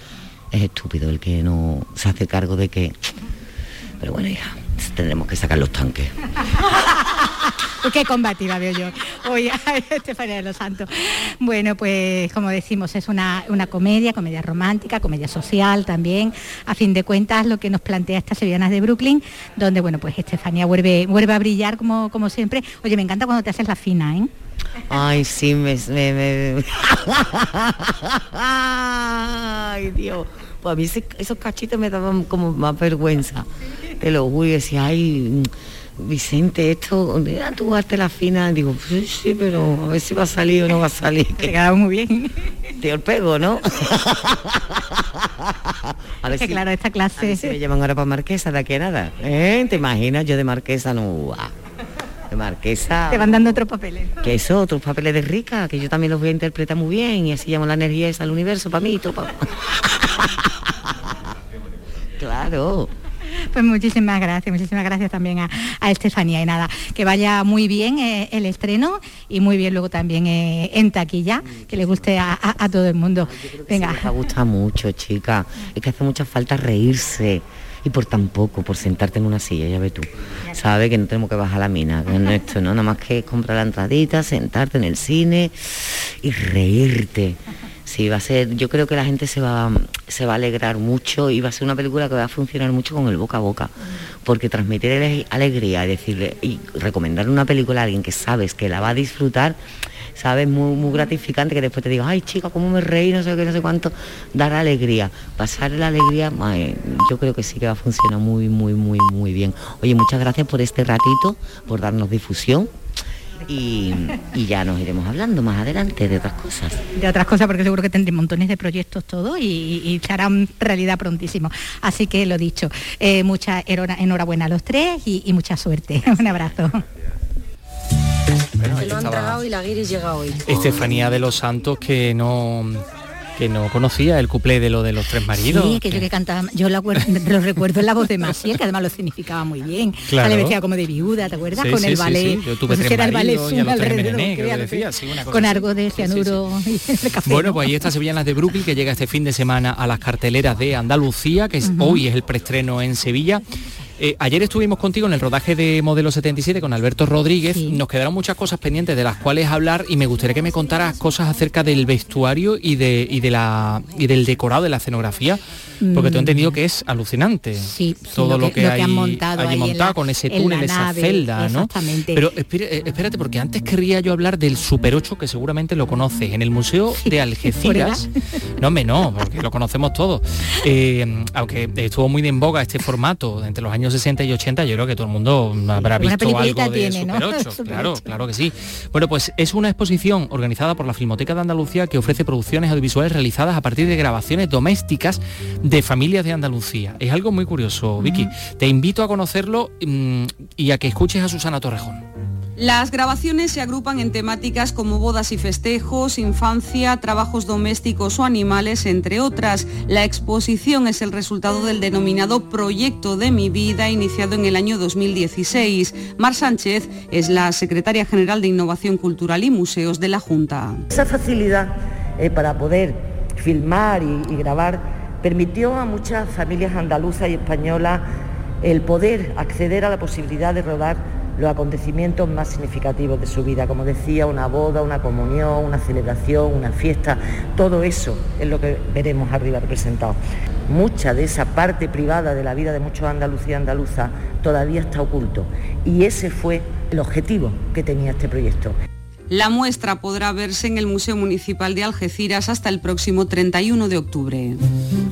Es estúpido el que no se hace cargo de que... Pero bueno, hija, tendremos que sacar los tanques. Qué combativa veo yo. Oye, Estefanía de los Santos. Bueno, pues como decimos, es una, comedia, comedia romántica, comedia social también. A fin de cuentas, lo que nos plantea estas sevillanas de Brooklyn, donde, bueno, pues Estefanía vuelve, vuelve a brillar como, como siempre. Oye, me encanta cuando te haces la fina, ¿eh? Ay, sí, me... Ay, Dios. Pues a mí esos cachitos me daban como más vergüenza. Te lo y decía, ay Vicente, esto, tú hazte la fina, digo, sí, sí, pero a ver si va a salir o no va a salir. Te quedaba muy bien. Te el pego, ¿no? a ver que si, claro, esta clase... se me llaman ahora para marquesa de aquí a nada. ¿Eh? ¿Te imaginas? Yo de marquesa no... de marquesa. Te van dando otros papeles. Que eso, otros papeles de rica, que yo también los voy a interpretar muy bien y así llamo la energía esa al universo para mí y todo. pa- claro. Pues muchísimas gracias, muchísimas gracias también a, a Estefanía y nada, que vaya muy bien eh, el estreno y muy bien luego también eh, en taquilla, que le guste a, a- a todo el mundo. Venga. Me gusta mucho, chica. Es que hace mucha falta reírse. Y por tan poco, por sentarte en una silla, ya ves tú. Sabes que no tenemos que bajar la mina, que no esto, ¿no? Nada más que comprar la entradita, sentarte en el cine y reírte. Sí, va a ser, yo creo que la gente se va, se va a alegrar mucho y va a ser una película que va a funcionar mucho con el boca a boca. Porque transmitir ale- alegría y decirle y recomendar una película a alguien que sabes que la va a disfrutar, sabes, muy, muy gratificante que después te diga, ay chica, cómo me reí, no sé qué, no sé cuánto, dar alegría. Pasar la alegría, ay, yo creo que sí que va a funcionar muy, muy, muy, muy bien. Oye, muchas gracias por este ratito, por darnos difusión. Y, y ya nos iremos hablando más adelante de otras cosas. de otras cosas porque seguro que tendré montones de proyectos todo y, y se harán realidad prontísimo. Así que lo dicho, eh, mucha enhora- enhorabuena a los tres y, y mucha suerte. Un abrazo. Bueno, Se lo han tragado y la guiris llega hoy. Estefanía de los Santos que no que no conocía el cuplé de lo de los tres maridos. Sí, que yo que cantaba, yo lo, recuerdo en la voz de Maciel, que además lo significaba muy bien. Claro. Le decía como de viuda, ¿te acuerdas? Sí, con sí, el ballet. sí. Yo tuve no sé si tres era el ballet maridos y a Zoom los tres alrededor, menené, creo que fíjate, decía, sí, una cosa con algo de cianuro y café. Bueno, ¿no? pues ahí está Sevillanas de Brooklyn que llega este fin de semana a las carteleras de Andalucía, que es, hoy es el preestreno en Sevilla. Eh, ayer estuvimos contigo en el rodaje de Modelo 77 con Alberto Rodríguez. Nos quedaron muchas cosas pendientes de las cuales hablar y me gustaría que me contaras cosas acerca del vestuario y de, y de la y del decorado de la escenografía, porque te he Mm. entendido que es alucinante. Sí, sí, todo lo que, lo hay han montado allí montado la- con ese túnel, esa nave, celda, ¿no? Pero espérate, porque antes querría yo hablar del Super 8, que seguramente lo conoces, en el Museo de Algeciras. No, hombre, no, porque lo conocemos todos. Eh, aunque estuvo muy de en boga este formato entre los años 60 y 80, yo creo que todo el mundo habrá visto algo de tiene. Super 8. Super claro, 8. claro que sí. Bueno, pues es una exposición organizada por la Filmoteca de Andalucía que ofrece producciones audiovisuales realizadas a partir de grabaciones domésticas de familias de Andalucía. Es algo muy curioso, Vicky. Te invito a conocerlo mm, y a que escuches a Susana Torrejón. Las grabaciones se agrupan en temáticas como bodas y festejos, infancia, trabajos domésticos o animales, entre otras. La exposición es el resultado del denominado Proyecto de mi vida, iniciado en el año 2016. Mar Sánchez es la secretaria general de Innovación Cultural y Museos de la Junta. Esa facilidad eh, para poder filmar y, y grabar permitió a muchas familias andaluzas y españolas el poder acceder a la posibilidad de rodar los acontecimientos más significativos de su vida, como decía, una boda, una comunión, una celebración, una fiesta, todo eso es lo que veremos arriba representado. Mucha de esa parte privada de la vida de muchos andaluces y andaluzas todavía está oculto y ese fue el objetivo que tenía este proyecto. La muestra podrá verse en el Museo Municipal de Algeciras hasta el próximo 31 de octubre.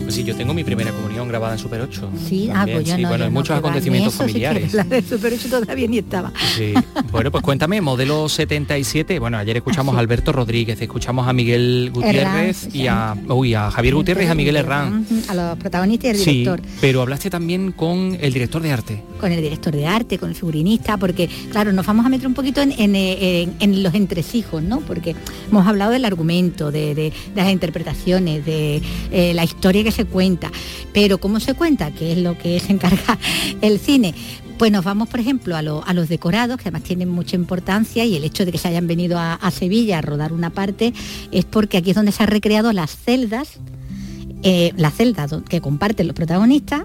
Pues sí, yo tengo mi primera comunión grabada en Super 8. Sí, ah, pues yo sí, no, bueno, yo hay no, muchos acontecimientos sí familiares. La de Super 8 todavía ni estaba. Sí. Bueno, pues cuéntame, modelo 77. Bueno, ayer escuchamos a Alberto Rodríguez, escuchamos a Miguel Gutiérrez Herranz, y a, uy, a Javier Gutiérrez y a Miguel Herrán. A los protagonistas y el Sí, director. pero hablaste también con el director de arte. con el director de arte, con el figurinista, porque claro, nos vamos a meter un poquito en, en, en- en los entresijos, ¿no? Porque hemos hablado del argumento, de, las interpretaciones, de eh, la historia que se cuenta, pero cómo se cuenta, que es lo que se encarga el cine. Pues nos vamos, por ejemplo, a, lo- a los decorados, que además tienen mucha importancia, y el hecho de que se hayan venido a, Sevilla a rodar una parte es porque aquí es donde se han recreado las celdas, eh, las celdas que comparten los protagonistas,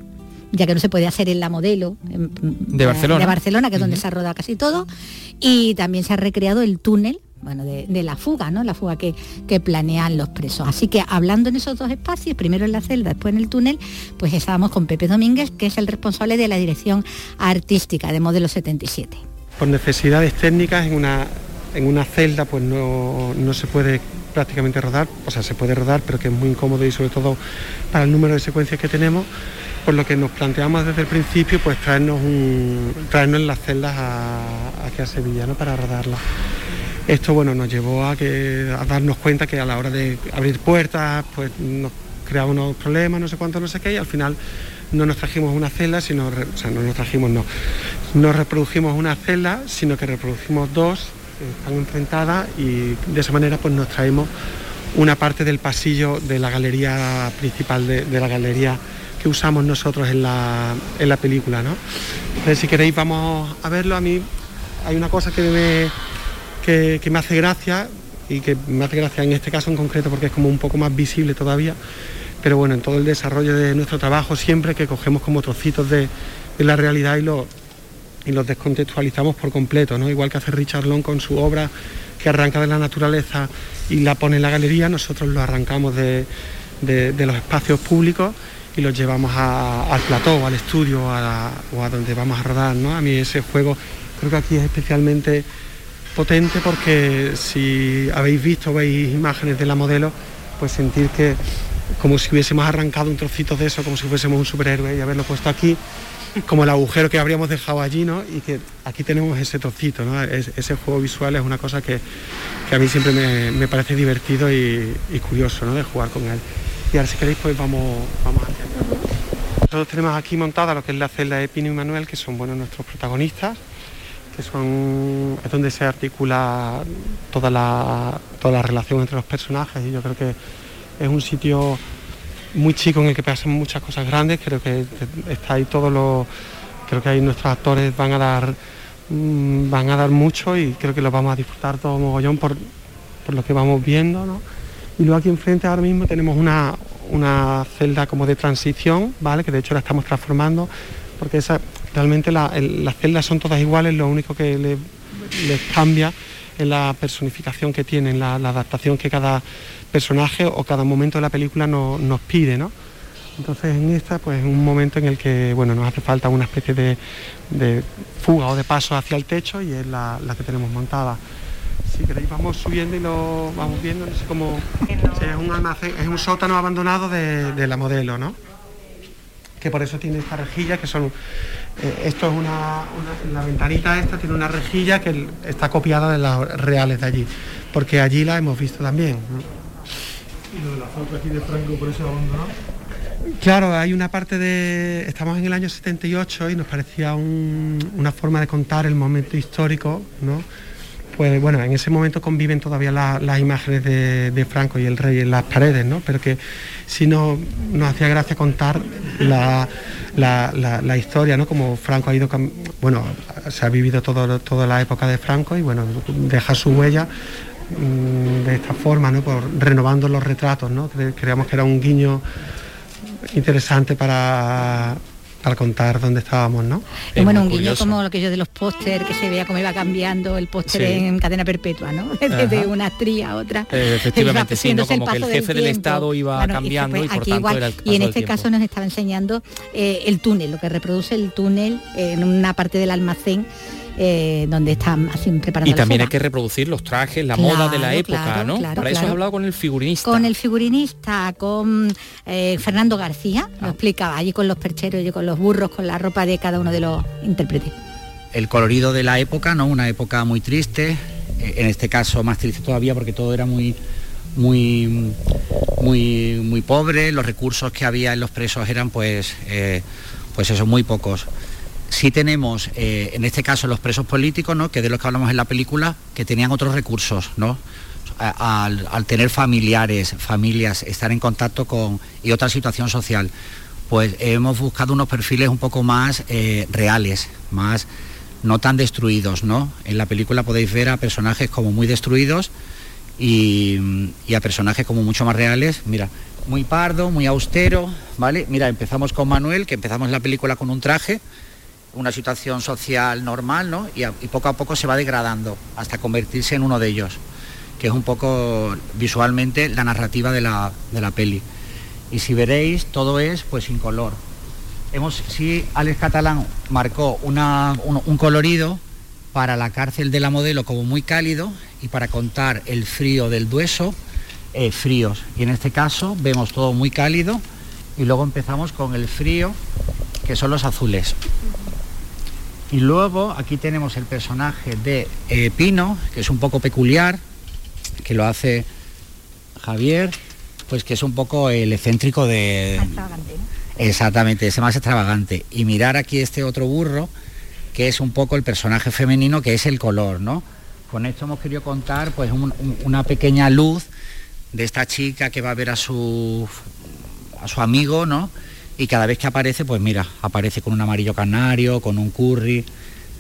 ya que no se puede hacer en la modelo en- De Barcelona. de Barcelona, que es donde se ha rodado casi todo, y también se ha recreado el túnel, bueno, de, de la fuga, ¿no? La fuga que, que planean los presos. Así que hablando en esos dos espacios, primero en la celda, después en el túnel, pues estábamos con Pepe Domínguez, que es el responsable de la dirección artística de Modelo 77. por necesidades técnicas en una, en una celda pues no, no se puede prácticamente rodar, o sea, se puede rodar, pero que es muy incómodo y sobre todo para el número de secuencias que tenemos, por lo que nos planteamos desde el principio pues traernos, un, traernos las celdas a, aquí a Sevilla ¿no? para rodarlas. Esto bueno nos llevó a, que, a darnos cuenta que a la hora de abrir puertas pues nos creaba unos problemas, no sé cuánto, no sé qué, y al final no nos trajimos una celda, sino, o sea, no nos trajimos, no, no reprodujimos una celda, sino que reproducimos dos, que están enfrentadas y de esa manera pues nos traemos una parte del pasillo de la galería principal, de la galería que usamos nosotros en la, en la película. ¿no? Entonces, si queréis vamos a verlo, a mí hay una cosa que me, que, me hace gracia y que me hace gracia en este caso en concreto porque es como un poco más visible todavía, pero bueno, en todo el desarrollo de nuestro trabajo siempre que cogemos como trocitos de, de la realidad y, lo, y los descontextualizamos por completo, ¿no? igual que hace Richard Long con su obra que arranca de la naturaleza y la pone en la galería, nosotros lo arrancamos de, de los espacios públicos y los llevamos al plató al estudio a o a donde vamos a rodar. ¿no? A mí ese juego creo que aquí es especialmente potente porque si habéis visto, veis imágenes de la modelo, pues sentir que como si hubiésemos arrancado un trocito de eso, como si fuésemos un superhéroe y haberlo puesto aquí, como el agujero que habríamos dejado allí, ¿no? Y que aquí tenemos ese trocito, ¿no? Es, ese juego visual es una cosa que, a mí siempre me, me parece divertido y, y, curioso, ¿no? De jugar con él. Y ahora si queréis pues vamos, vamos hacia Nosotros tenemos aquí montada lo que es la celda de Pino y Manuel, que son bueno, nuestros protagonistas, que son, es donde se articula toda la, toda la relación entre los personajes y yo creo que es un sitio muy chico en el que pasan muchas cosas grandes, creo que está ahí todos los, creo que ahí nuestros actores van a dar mmm, van a dar mucho y creo que lo vamos a disfrutar todo mogollón por, por lo que vamos viendo, ¿no? Y luego aquí enfrente ahora mismo tenemos una, una celda como de transición, ¿vale? Que de hecho la estamos transformando, porque esa, realmente las celdas son todas iguales, lo único que les le cambia es la personificación que tienen, la, adaptación que cada personaje o cada momento de la película no, nos pide, ¿no? Entonces en esta pues es un momento en el que bueno, nos hace falta una especie de, de fuga o de paso hacia el techo y es la, la que tenemos montada si queréis vamos subiendo y lo vamos viendo, no sé cómo... Sí, es un almacén, es un sótano abandonado de, de, la modelo, ¿no? Que por eso tiene esta rejilla, que son... Eh, esto es una, una, La ventanita esta tiene una rejilla que está copiada de las reales de allí, porque allí la hemos visto también. ¿no? Y lo de la foto aquí de Franco por eso abandonado. Claro, hay una parte de... Estamos en el año 78 y nos parecía un, una forma de contar el momento histórico, ¿no? Pues bueno, en ese momento conviven todavía las la imágenes de, Franco y el rey en las paredes, ¿no? Pero que si no nos hacía gracia contar la, la, historia, ¿no? Como Franco ha ido, bueno, se ha vivido toda la época de Franco y bueno, deja su huella mmm, de esta forma, ¿no? Por, renovando los retratos, ¿no? Creíamos que era un guiño interesante para para contar dónde estábamos, ¿no? Es bueno, un guiño como lo que yo de los póster, que se veía cómo iba cambiando el póster sí. en cadena perpetua, ¿no? De una actriz a otra. Eh, efectivamente, sí, ¿no? como que el jefe del, del Estado iba bueno, cambiando y, fue, y por aquí tanto igual, era el Y en este caso nos estaba enseñando eh, el túnel, lo que reproduce el túnel en una parte del almacén eh, donde están haciendo preparando y también hay que reproducir los trajes la claro, moda de la época claro, no claro, para eso has hablado con el figurinista. Con el figurinista con eh, Fernando García ah. lo explicaba allí con los percheros y con los burros con la ropa de cada uno de los intérpretes. El colorido de la época no una época muy triste eh, en este caso más triste todavía porque todo era muy muy muy muy pobre los recursos que había en los presos eran pues eh, pues eso muy pocos sí tenemos, eh, en este caso, los presos políticos, ¿no? que de los que hablamos en la película, que tenían otros recursos, ¿no? Al, tener familiares, familias, estar en contacto con y otra situación social, pues hemos buscado unos perfiles un poco más eh, reales, más no tan destruidos, ¿no? En la película podéis ver a personajes como muy destruidos y, y a personajes como mucho más reales. Mira, muy pardo, muy austero, ¿vale? Mira, empezamos con Manuel, que empezamos la película con un traje, una situación social normal, ¿no? Y, poco a poco se va degradando hasta convertirse en uno de ellos, que es un poco visualmente la narrativa de la, de la peli. Y si veréis, todo es pues sin color. Hemos, sí, Alex Catalán marcó una, un, un colorido para la cárcel de la modelo como muy cálido y para contar el frío del dueso, eh, fríos. Y en este caso vemos todo muy cálido y luego empezamos con el frío, que son los azules. Y luego aquí tenemos el personaje de eh, Pino, que es un poco peculiar, que lo hace Javier, pues que es un poco el excéntrico de... Exactamente, ese más extravagante. Y mirar aquí este otro burro, que es un poco el personaje femenino, que es el color, ¿no? Con esto hemos querido contar pues una pequeña luz de esta chica que va a ver a su a su amigo, ¿no? Y cada vez que aparece, pues mira, aparece con un amarillo canario, con un curry,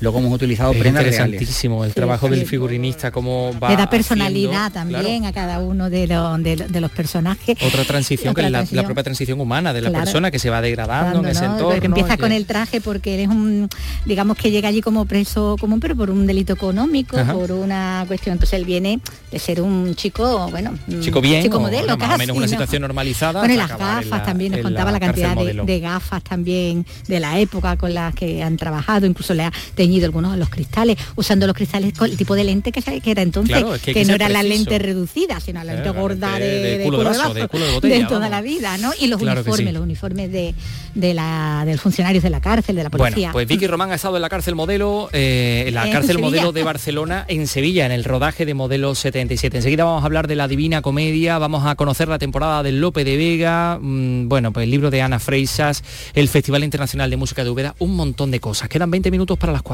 Luego hemos utilizado es prendas interesantísimo el trabajo del figurinista, cómo va Le da personalidad también a cada uno de, de, los personajes. Otra transición que es la, propia transición humana de la persona que se va degradando en ese entorno. Que empieza con el traje porque eres un, digamos que llega allí como preso común, pero por un delito económico, por una cuestión. Entonces él viene de ser un chico, bueno, chico bien, chico modelo, más o menos una situación normalizada. Con las gafas también, nos contaba la, cantidad de, gafas también de la época con las que han trabajado, incluso le ha teñido algunos de los cristales, usando los cristales con el tipo de lente que, era entonces, que, no era la lente reducida, sino la lente gorda de, de, culo de, toda la vida, ¿no? Y los uniformes, los uniformes de, la, del funcionarios de la cárcel, de la policía. Bueno, pues Vicky Román ha estado en la cárcel modelo, eh, en la cárcel modelo de Barcelona, en Sevilla, en el rodaje de modelo 77. Enseguida vamos a hablar de la Divina Comedia, vamos a conocer la temporada del Lope de Vega, mm, bueno, pues el libro de Ana Freisas, el Festival Internacional de Música de Ubeda, un montón de cosas. Quedan 20 minutos para las 4.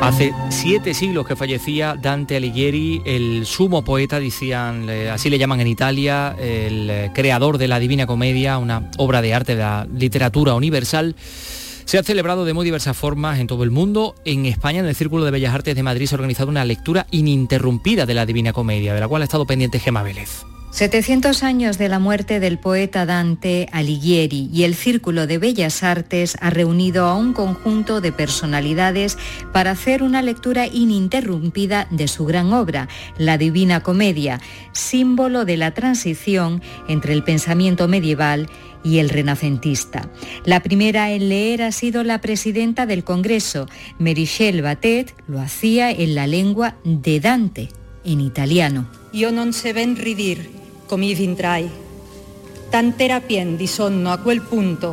Hace siete siglos que fallecía Dante Alighieri, el sumo poeta, decían, así le llaman en Italia, el eh, creador de la Divina Comedia, una obra de arte de la literatura universal. Se ha celebrado de muy diversas formas en todo el mundo. En España, en el Círculo de Bellas Artes de Madrid, se ha organizado una lectura ininterrumpida de la Divina Comedia, de la cual ha estado pendiente Gema Vélez. 700 años de la muerte del poeta Dante Alighieri y el Círculo de Bellas Artes ha reunido a un conjunto de personalidades para hacer una lectura ininterrumpida de su gran obra, La Divina Comedia, símbolo de la transición entre el pensamiento medieval y el renacentista. La primera en leer ha sido la presidenta del Congreso, Merichelle Batet, lo hacía en la lengua de Dante, en italiano. Io non se ven ridir come vintrai. Tant'era pien di sonno a quel punto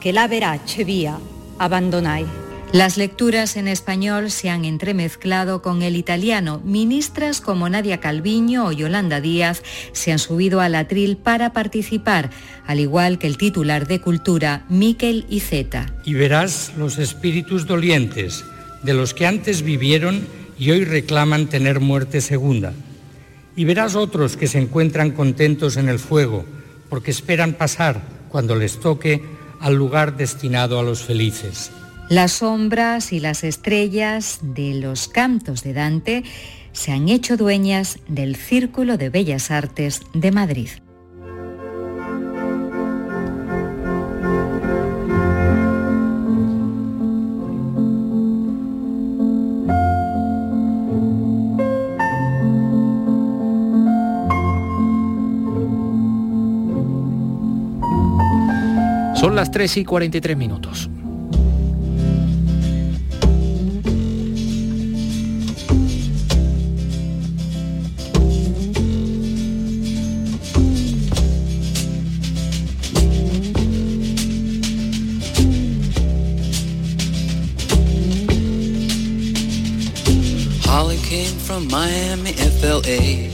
que la verace vía abandonai. Las lecturas en español se han entremezclado con el italiano. Ministras como Nadia Calviño o Yolanda Díaz se han subido al atril para participar, al igual que el titular de Cultura, Miquel Iceta. Y verás los espíritus dolientes de los que antes vivieron y hoy reclaman tener muerte segunda y verás otros que se encuentran contentos en el fuego, porque esperan pasar, cuando les toque, al lugar destinado a los felices. Las sombras y las estrellas de los cantos de Dante se han hecho dueñas del Círculo de Bellas Artes de Madrid. Las 3 y 43 minutos. Holly came from Miami, FLA.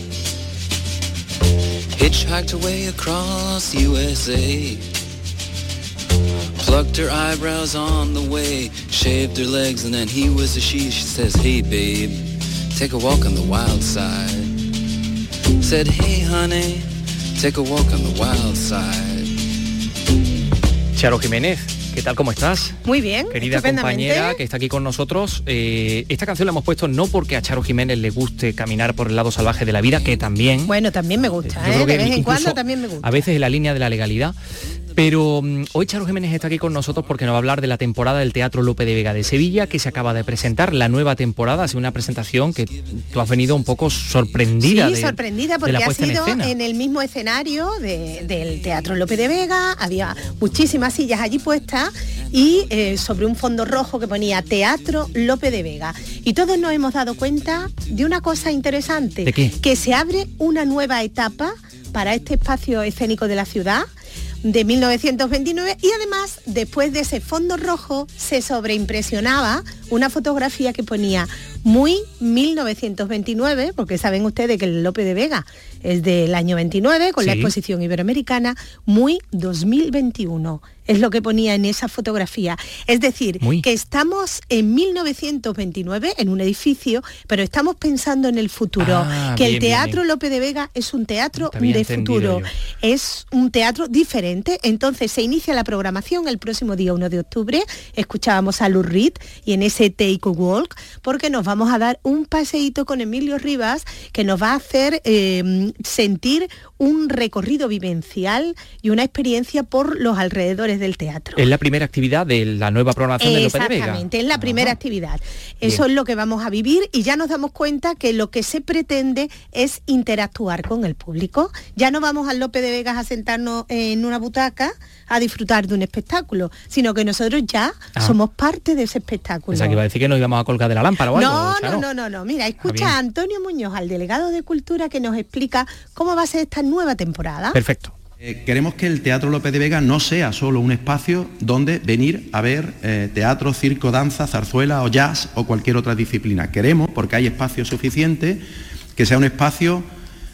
Hitchhiked away across USA. Plucked her eyebrows on the way, shaved her legs, and then he was a she. She says, hey babe, take a walk on the wild side. Said, hey honey, take a walk on the wild side. Charo Jiménez, ¿Qué tal? ¿Cómo estás? Muy bien. Querida compañera que está aquí con nosotros. Eh, esta canción la hemos puesto no porque a Charo Jiménez le guste caminar por el lado salvaje de la vida, que también. Bueno, también me gusta, ¿eh? De vez en cuando también me gusta. A veces en la línea de la legalidad Pero mm, hoy Charo Jiménez está aquí con nosotros porque nos va a hablar de la temporada del Teatro Lope de Vega de Sevilla que se acaba de presentar, la nueva temporada, ha sido una presentación que tú has venido un poco sorprendida. Sí, de- sorprendida de porque la ha en sido en, el mismo escenario de- del Teatro Lope de Vega, había muchísimas sillas allí puestas y eh, sobre un fondo rojo que ponía Teatro Lope de Vega. Y todos nos hemos dado cuenta de una cosa interesante, ¿De qué? que se abre una nueva etapa para este espacio escénico de la ciudad de 1929 y además después de ese fondo rojo se sobreimpresionaba una fotografía que ponía muy 1929, porque saben ustedes que el Lope de Vega es del año 29 con la exposición iberoamericana, muy 2021 es lo que ponía en esa fotografía. Es decir, que estamos en 1929 en un edificio, pero estamos pensando en el futuro, Ah, que el bien, Teatro bien. Lope de Vega es un teatro de futuro, yo. es un teatro diferente, entonces se inicia la programación el próximo día 1 de octubre, escuchábamos a Lou Reed y en ese Take a Walk, porque nos vamos a dar un paseíto con Emilio Rivas que nos va a hacer eh, sentir un recorrido vivencial y una experiencia por los alrededores del teatro. Es la primera actividad de la nueva programación de Lope de Vega. Exactamente, es la primera actividad. Eso es lo que vamos a vivir y ya nos damos cuenta que lo que se pretende es interactuar con el público. Ya no vamos al Lope de Vegas a sentarnos en una butaca a disfrutar de un espectáculo, sino que nosotros ya Ah. somos parte de ese espectáculo. Pensaba que iba a decir que nos íbamos a colgar de la lámpara o algo. No, Charo. no, no, no, no. Mira, escucha a Antonio Muñoz, al delegado de Cultura, que nos explica cómo va a ser esta nueva temporada. Perfecto. Eh, queremos que el Teatro López de Vega no sea solo un espacio donde venir a ver eh, teatro, circo, danza, zarzuela o jazz o cualquier otra disciplina. Queremos, porque hay espacio suficiente, que sea un espacio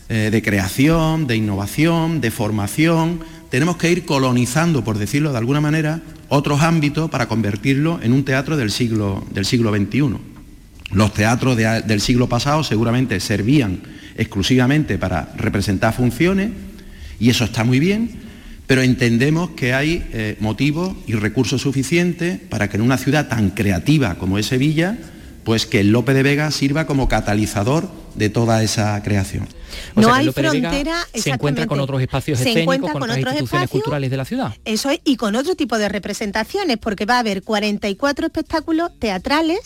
eh, de creación, de innovación, de formación. Tenemos que ir colonizando, por decirlo de alguna manera, otros ámbitos para convertirlo en un teatro del siglo, del siglo XXI. Los teatros de- del siglo pasado seguramente servían exclusivamente para representar funciones y eso está muy bien, pero entendemos que hay eh, motivos y recursos suficientes para que en una ciudad tan creativa como es Sevilla, pues que el Lope de Vega sirva como catalizador de toda esa creación. O no sea, que hay frontera. se encuentra con otros espacios Se escénicos, encuentra con, con otras otros instituciones espacios culturales de la ciudad. Eso es, y con otro tipo de representaciones, porque va a haber 44 espectáculos teatrales,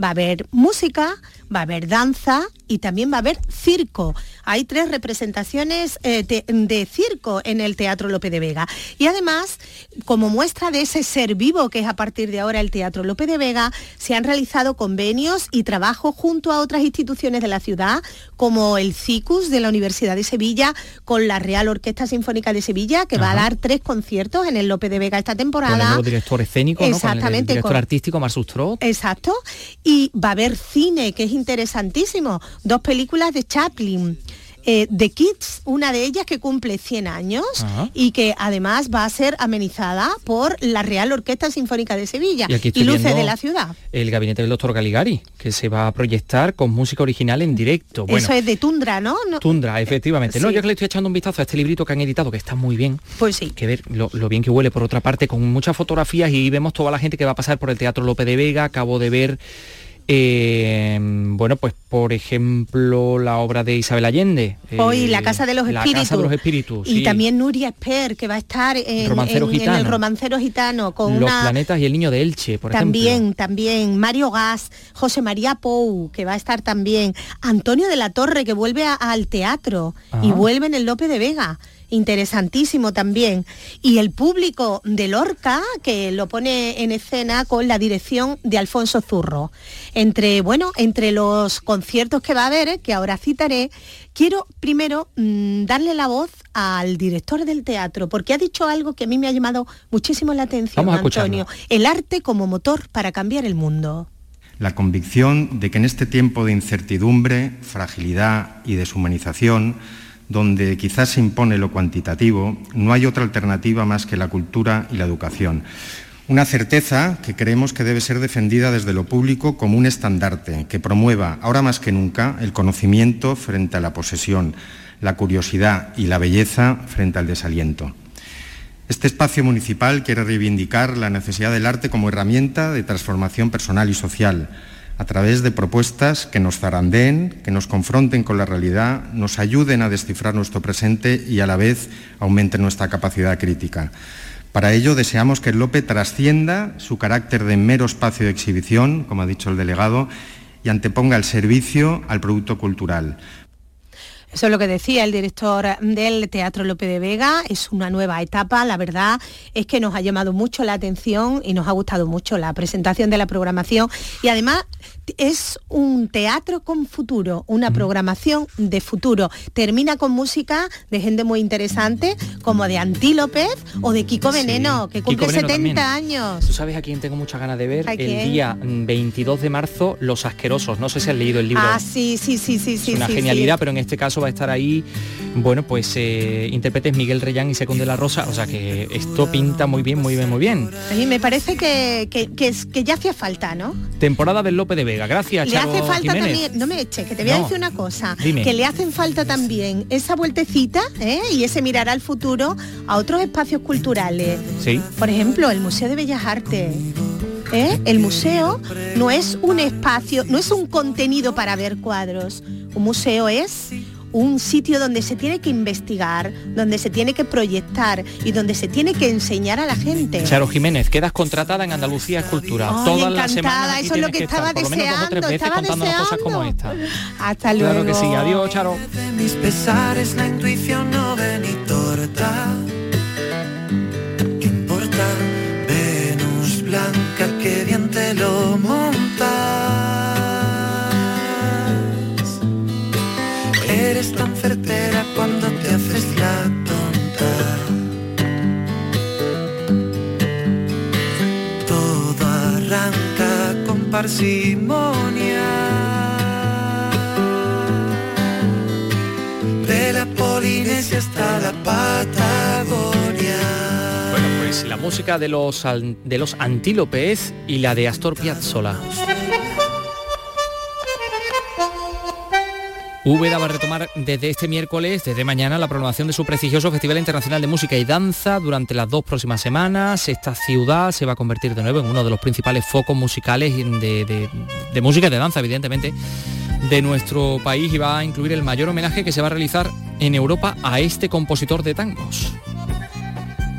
va a haber música, va a haber danza y también va a haber circo. Hay tres representaciones eh, de, de circo en el Teatro Lope de Vega. Y además, como muestra de ese ser vivo que es a partir de ahora el Teatro Lope de Vega, se han realizado convenios y trabajo junto a otras instituciones de la ciudad, como el CICUS de la Universidad de Sevilla, con la Real Orquesta Sinfónica de Sevilla, que va a dar tres conciertos en el Lope de Vega esta Con el temporada. nuevo director escénico, ¿no? Con el- el Exactamente, director con- artístico, Marcus Trot. Exacto. Y va a haber cine, que es interesantísimo. Dos películas de Chaplin. Eh, The Kids, una de ellas que cumple 100 años Ajá. y que además va a ser amenizada por la Real Orquesta Sinfónica de Sevilla Y estoy Luces de la Ciudad. El gabinete del doctor Galigari, que se va a proyectar con música original en directo. Bueno, Eso es de Tundra, ¿no? No- Tundra, efectivamente. No, Sí. yo que le estoy echando un vistazo a este librito que han editado, que está muy bien. Pues sí. Que ver lo, lo bien que huele, por otra parte, con muchas fotografías y vemos toda la gente que va a pasar por el Teatro Lope de Vega. Acabo de ver, eh, bueno, pues por ejemplo, la obra de Isabel Allende. Hoy eh, La Casa de los La Espíritus. Casa de los Espíritus, Y sí. también Nuria Esper, que va a estar en, Romancero en- en Gitano. el Romancero Gitano con Los una planetas y el niño de Elche, por también, ejemplo. también, Mario Gas, José María Pou, que va a estar también, Antonio de la Torre, que vuelve a- al teatro y Ah. vuelve en el Lope de Vega. Interesantísimo también. Y el público de Lorca, que lo pone en escena con la dirección de Alfonso Zurro. Entre, bueno, entre los conciertos que va a haber, eh, que ahora citaré, quiero primero mm, darle la voz al director del teatro, porque ha dicho algo que a mí me ha llamado muchísimo la atención, Vamos a escucharlo. Antonio. El arte como motor para cambiar el mundo. La convicción de que en este tiempo de incertidumbre, fragilidad y deshumanización, donde quizás se impone lo cuantitativo, no hay otra alternativa más que la cultura y la educación. Una certeza que creemos que debe ser defendida desde lo público como un estandarte que promueva, ahora más que nunca, el conocimiento frente a la posesión, la curiosidad y la belleza frente al desaliento. Este espacio municipal quiere reivindicar la necesidad del arte como herramienta de transformación personal y social, a través de propuestas que nos zarandeen, que nos confronten con la realidad, nos ayuden a descifrar nuestro presente y a la vez aumenten nuestra capacidad crítica. Para ello deseamos que el Lope trascienda su carácter de mero espacio de exhibición, como ha dicho el delegado, y anteponga el servicio al producto cultural. Eso es lo que decía el director del Teatro Lope de Vega, es una nueva etapa, la verdad es que nos ha llamado mucho la atención y nos ha gustado mucho la presentación de la programación y además es un teatro con futuro, una programación de futuro. Termina con música de gente muy interesante como de Antí López o de Kiko Veneno, que cumple 70 años. ¿Tú sabes a quién tengo muchas ganas de ver? El día 22 de marzo, Los Asquerosos. No sé si has leído el libro. Ah, sí, sí, sí, sí, sí. Una genialidad, pero en este caso va a estar ahí, bueno, pues eh, intérpretes Miguel Reyán y Secund de la Rosa. O sea que esto pinta muy bien, muy bien, muy bien. A mí me parece que, que, que ya hacía falta, ¿no? Temporada del Lope de Vega. Gracias, Le hace falta también, no me eche, que te voy a decir una cosa, que le hacen falta también esa vueltecita ¿eh? y ese mirar al futuro a otros espacios culturales. Sí. Por ejemplo, el Museo de Bellas Artes. ¿eh? El museo no es un espacio, no es un contenido para ver cuadros. Un museo es un sitio donde se tiene que investigar, donde se tiene que proyectar y donde se tiene que enseñar a la gente. Charo Jiménez, quedas contratada en Andalucía Escultura. Ay, Todas encantada, las semanas. eso es lo que, estaba por lo menos dos o tres deseando, veces estaba contándonos cosas como deseando. esta. Hasta luego. Claro que sí. Adiós, Charo. mis pesares la intuición no ve ni torta. ¿Qué importa? Venus blanca, que bien te lo montas. Eres tan certera cuando te haces la tonta. Todo arranca con parsimonia. De la Polinesia hasta la Patagonia. Bueno, pues la música de los, de los Antílopes y la de Astor Piazzolla. Úbeda va a retomar desde este miércoles, desde mañana, la programación de su prestigioso Festival Internacional de Música y Danza durante las dos próximas semanas. Esta ciudad se va a convertir de nuevo en uno de los principales focos musicales de, de- de música y de danza, evidentemente, de nuestro país y va a incluir el mayor homenaje que se va a realizar en Europa a este compositor de tangos.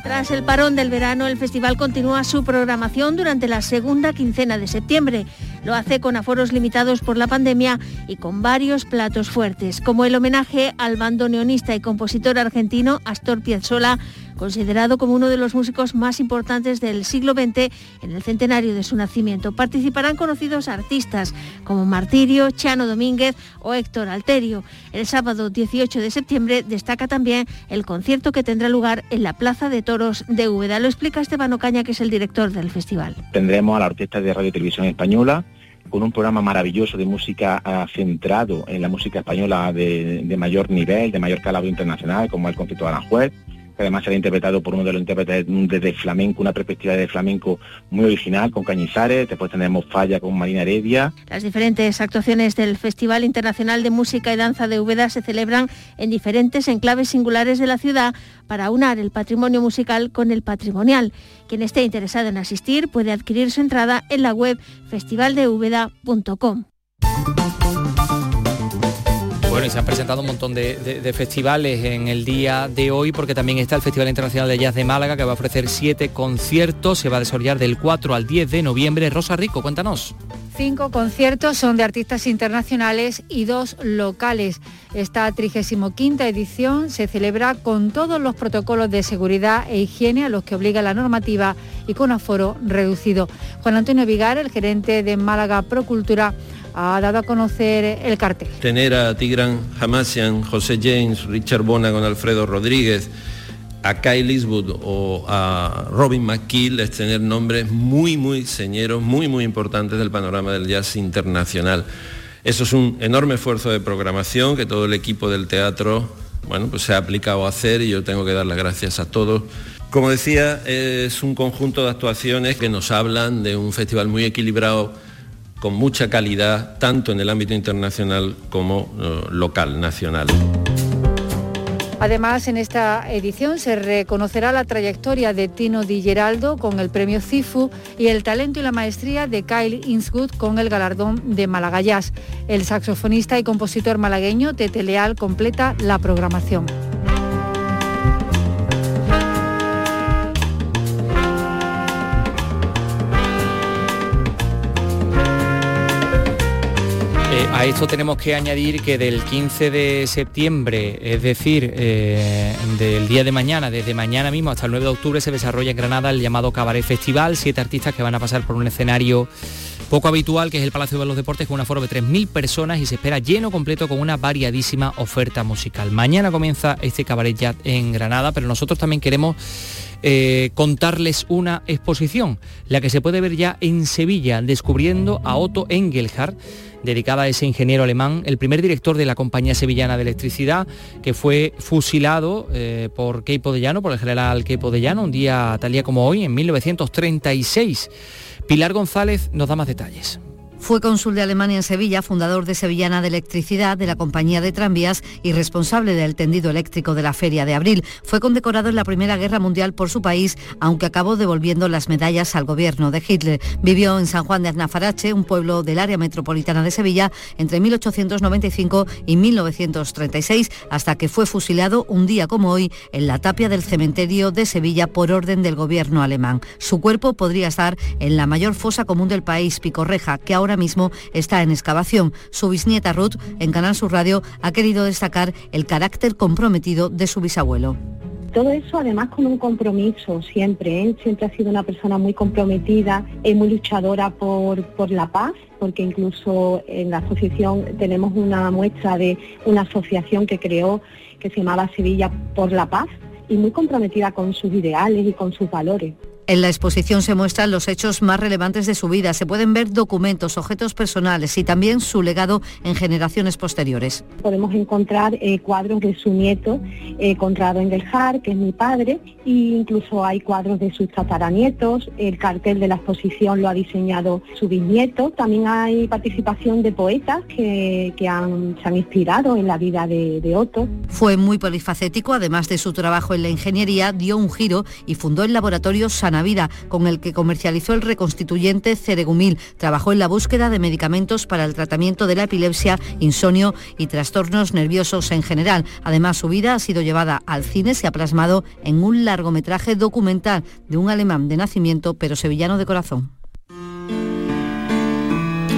Tras el parón del verano, el festival continúa su programación durante la segunda quincena de septiembre. Lo hace con aforos limitados por la pandemia y con varios platos fuertes, como el homenaje al bandoneonista y compositor argentino Astor Piazzolla, considerado como uno de los músicos más importantes del siglo XX en el centenario de su nacimiento. Participarán conocidos artistas como Martirio, Chano Domínguez o Héctor Alterio. El sábado 18 de septiembre destaca también el concierto que tendrá lugar en la Plaza de Toros de Úbeda. Lo explica Esteban Ocaña, que es el director del festival. Tendremos a la Orquesta de Radio y Televisión Española con un programa maravilloso de música ah, centrado en la música española de, mayor nivel, de mayor calado internacional, como el concierto de Aranjuez, además será interpretado por uno de los intérpretes de flamenco, una perspectiva de flamenco muy original, con Cañizares, después tendremos Falla con Marina Heredia, Las diferentes actuaciones del Festival Internacional de Música y Danza de Úbeda se celebran en diferentes enclaves singulares de la ciudad para unar el patrimonio musical con el patrimonial. Quien esté interesado en asistir puede adquirir su entrada en la web festivaldeúbeda.com. Se han presentado un montón de festivales en el día de hoy, porque también está el Festival Internacional de Jazz de Málaga, que va a ofrecer siete conciertos. Se va a desarrollar del 4 al 10 de noviembre. Rosa Rico, cuéntanos. Cinco conciertos son de artistas internacionales y dos locales. Esta 35 edición se celebra con todos los protocolos de seguridad e higiene a los que obliga la normativa y con aforo reducido. Juan Antonio Vigar, el gerente de Málaga Procultura, ha dado a conocer el cartel. tener a Tigran Hamasian, José James, Richard Bona con Alfredo Rodríguez, a Kyle Eastwood o a Robin McKeel es tener nombres muy, muy señeros, muy, muy importantes del panorama del jazz internacional. Eso es un enorme esfuerzo de programación que todo el equipo del teatro bueno, pues se ha aplicado a hacer y yo tengo que dar las gracias a todos. Como decía, es un conjunto de actuaciones que nos hablan de un festival muy equilibrado con mucha calidad, tanto en el ámbito internacional como eh, local, nacional. Además, en esta edición se reconocerá la trayectoria de Tino Di Geraldo con el premio CIFU y el talento y la maestría de Kyle Innswood con el galardón de Málaga Jazz. El saxofonista y compositor malagueño Tete Leal completa la programación. A esto tenemos que añadir que del 15 de septiembre, es decir, eh, del día de mañana, desde mañana mismo hasta el 9 de octubre, se desarrolla en Granada el llamado Cabaret Festival, siete artistas que van a pasar por un escenario poco habitual, que es el Palacio de los Deportes, con un aforo de 3.000 personas y se espera lleno completo con una variadísima oferta musical. Mañana comienza este Cabaret ya en Granada, pero nosotros también queremos eh, contarles una exposición, la que se puede ver ya en Sevilla, descubriendo a Otto Engelhardt, dedicada a ese ingeniero alemán, el primer director de la Compañía Sevillana de Electricidad, que fue fusilado eh, por Queipo de Llano, por el general Queipo de Llano, un día tal día como hoy, en 1936. Pilar González nos da más detalles. Fue cónsul de Alemania en Sevilla, fundador de Sevillana de Electricidad, de la compañía de tranvías y responsable del tendido eléctrico de la Feria de Abril. Fue condecorado en la Primera Guerra Mundial por su país, aunque acabó devolviendo las medallas al gobierno de Hitler. Vivió en San Juan de Aznafarache, un pueblo del área metropolitana de Sevilla, entre 1895 y 1936, hasta que fue fusilado un día como hoy en la tapia del cementerio de Sevilla por orden del gobierno alemán. Su cuerpo podría estar en la mayor fosa común del país, Picorreja, que ahora mismo está en excavación. Su bisnieta Ruth, en Canal Sur Radio, ha querido destacar el carácter comprometido de su bisabuelo. Todo eso además con un compromiso siempre, ¿eh? siempre ha sido una persona muy comprometida y muy luchadora por, por la paz, porque incluso en la asociación tenemos una muestra de una asociación que creó que se llamaba Sevilla por la Paz y muy comprometida con sus ideales y con sus valores. En la exposición se muestran los hechos más relevantes de su vida. Se pueden ver documentos, objetos personales y también su legado en generaciones posteriores. Podemos encontrar eh, cuadros de su nieto, eh, Conrado Engelhard, que es mi padre, e incluso hay cuadros de sus tataranietos. El cartel de la exposición lo ha diseñado su bisnieto. También hay participación de poetas que, que han, se han inspirado en la vida de, de Otto. Fue muy polifacético, además de su trabajo en la ingeniería, dio un giro y fundó el laboratorio Sana Vida, con el que comercializó el reconstituyente Ceregumil. Trabajó en la búsqueda de medicamentos para el tratamiento de la epilepsia, insomnio y trastornos nerviosos en general. Además, su vida ha sido llevada al cine, se ha plasmado en un largometraje documental de un alemán de nacimiento, pero sevillano de corazón.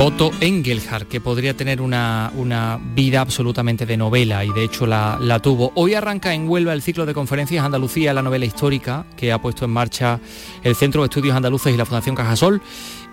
Otto Engelhardt, que podría tener una, una, vida absolutamente de novela y de hecho la, la, tuvo. Hoy arranca en Huelva el ciclo de conferencias Andalucía, la novela histórica, que ha puesto en marcha el Centro de Estudios Andaluces y la Fundación Cajasol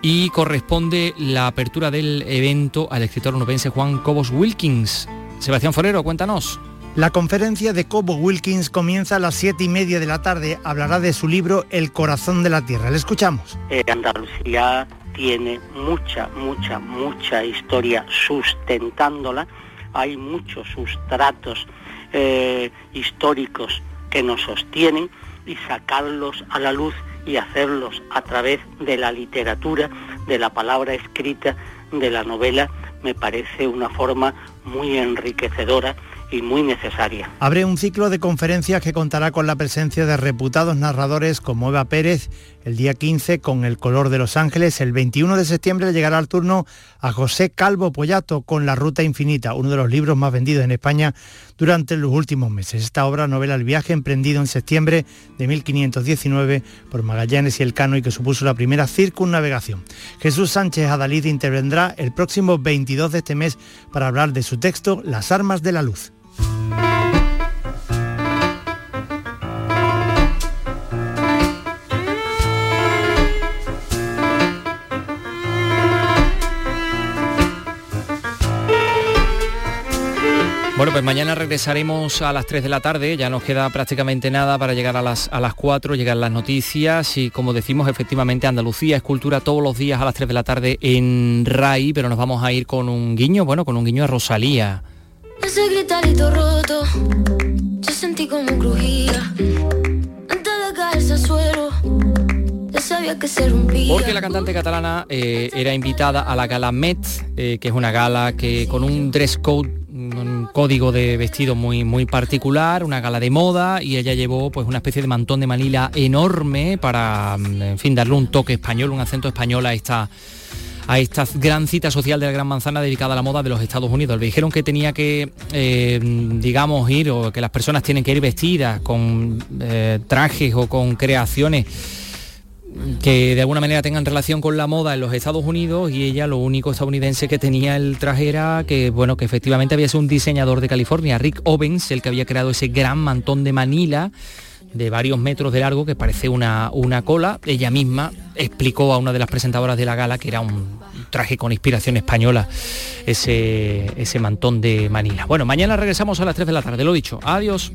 y corresponde la apertura del evento al escritor onubense Juan Cobos Wilkins. Sebastián Forero, cuéntanos. La conferencia de Cobo Wilkins comienza a las siete y media de la tarde. Hablará de su libro El corazón de la tierra. Le escuchamos. Eh, Andalucía tiene mucha, mucha, mucha historia sustentándola. Hay muchos sustratos eh, históricos que nos sostienen y sacarlos a la luz y hacerlos a través de la literatura, de la palabra escrita, de la novela, me parece una forma muy enriquecedora y muy necesaria. Abre un ciclo de conferencias que contará con la presencia de reputados narradores como Eva Pérez el día 15 con El color de Los Ángeles. El 21 de septiembre llegará el turno a José Calvo Pollato con La Ruta Infinita, uno de los libros más vendidos en España durante los últimos meses. Esta obra novela El viaje emprendido en septiembre de 1519 por Magallanes y Elcano y que supuso la primera circunnavegación. Jesús Sánchez Adalid intervendrá el próximo 22 de este mes para hablar de su texto Las armas de la luz. Bueno, pues mañana regresaremos a las 3 de la tarde, ya nos queda prácticamente nada para llegar a las, a las 4, llegar las noticias y como decimos, efectivamente Andalucía es cultura todos los días a las 3 de la tarde en RAI, pero nos vamos a ir con un guiño, bueno, con un guiño a Rosalía. Ese gritarito roto, yo sentí como crujía, antes de caerse al suelo. ya sabía que se rompía. Porque la cantante catalana eh, era invitada a la gala Met, eh, que es una gala que con un dress code un código de vestido muy muy particular, una gala de moda y ella llevó pues una especie de mantón de Manila enorme para en fin darle un toque español, un acento español a esta a esta gran cita social de la Gran Manzana dedicada a la moda de los Estados Unidos. Le dijeron que tenía que, eh, digamos, ir o que las personas tienen que ir vestidas con eh, trajes o con creaciones que de alguna manera tengan relación con la moda en los Estados Unidos y ella lo único estadounidense que tenía el traje era que bueno que efectivamente había sido un diseñador de California, Rick Owens, el que había creado ese gran mantón de Manila de varios metros de largo que parece una, una cola. Ella misma explicó a una de las presentadoras de la gala que era un traje con inspiración española, ese, ese mantón de Manila. Bueno, mañana regresamos a las 3 de la tarde, lo dicho. Adiós.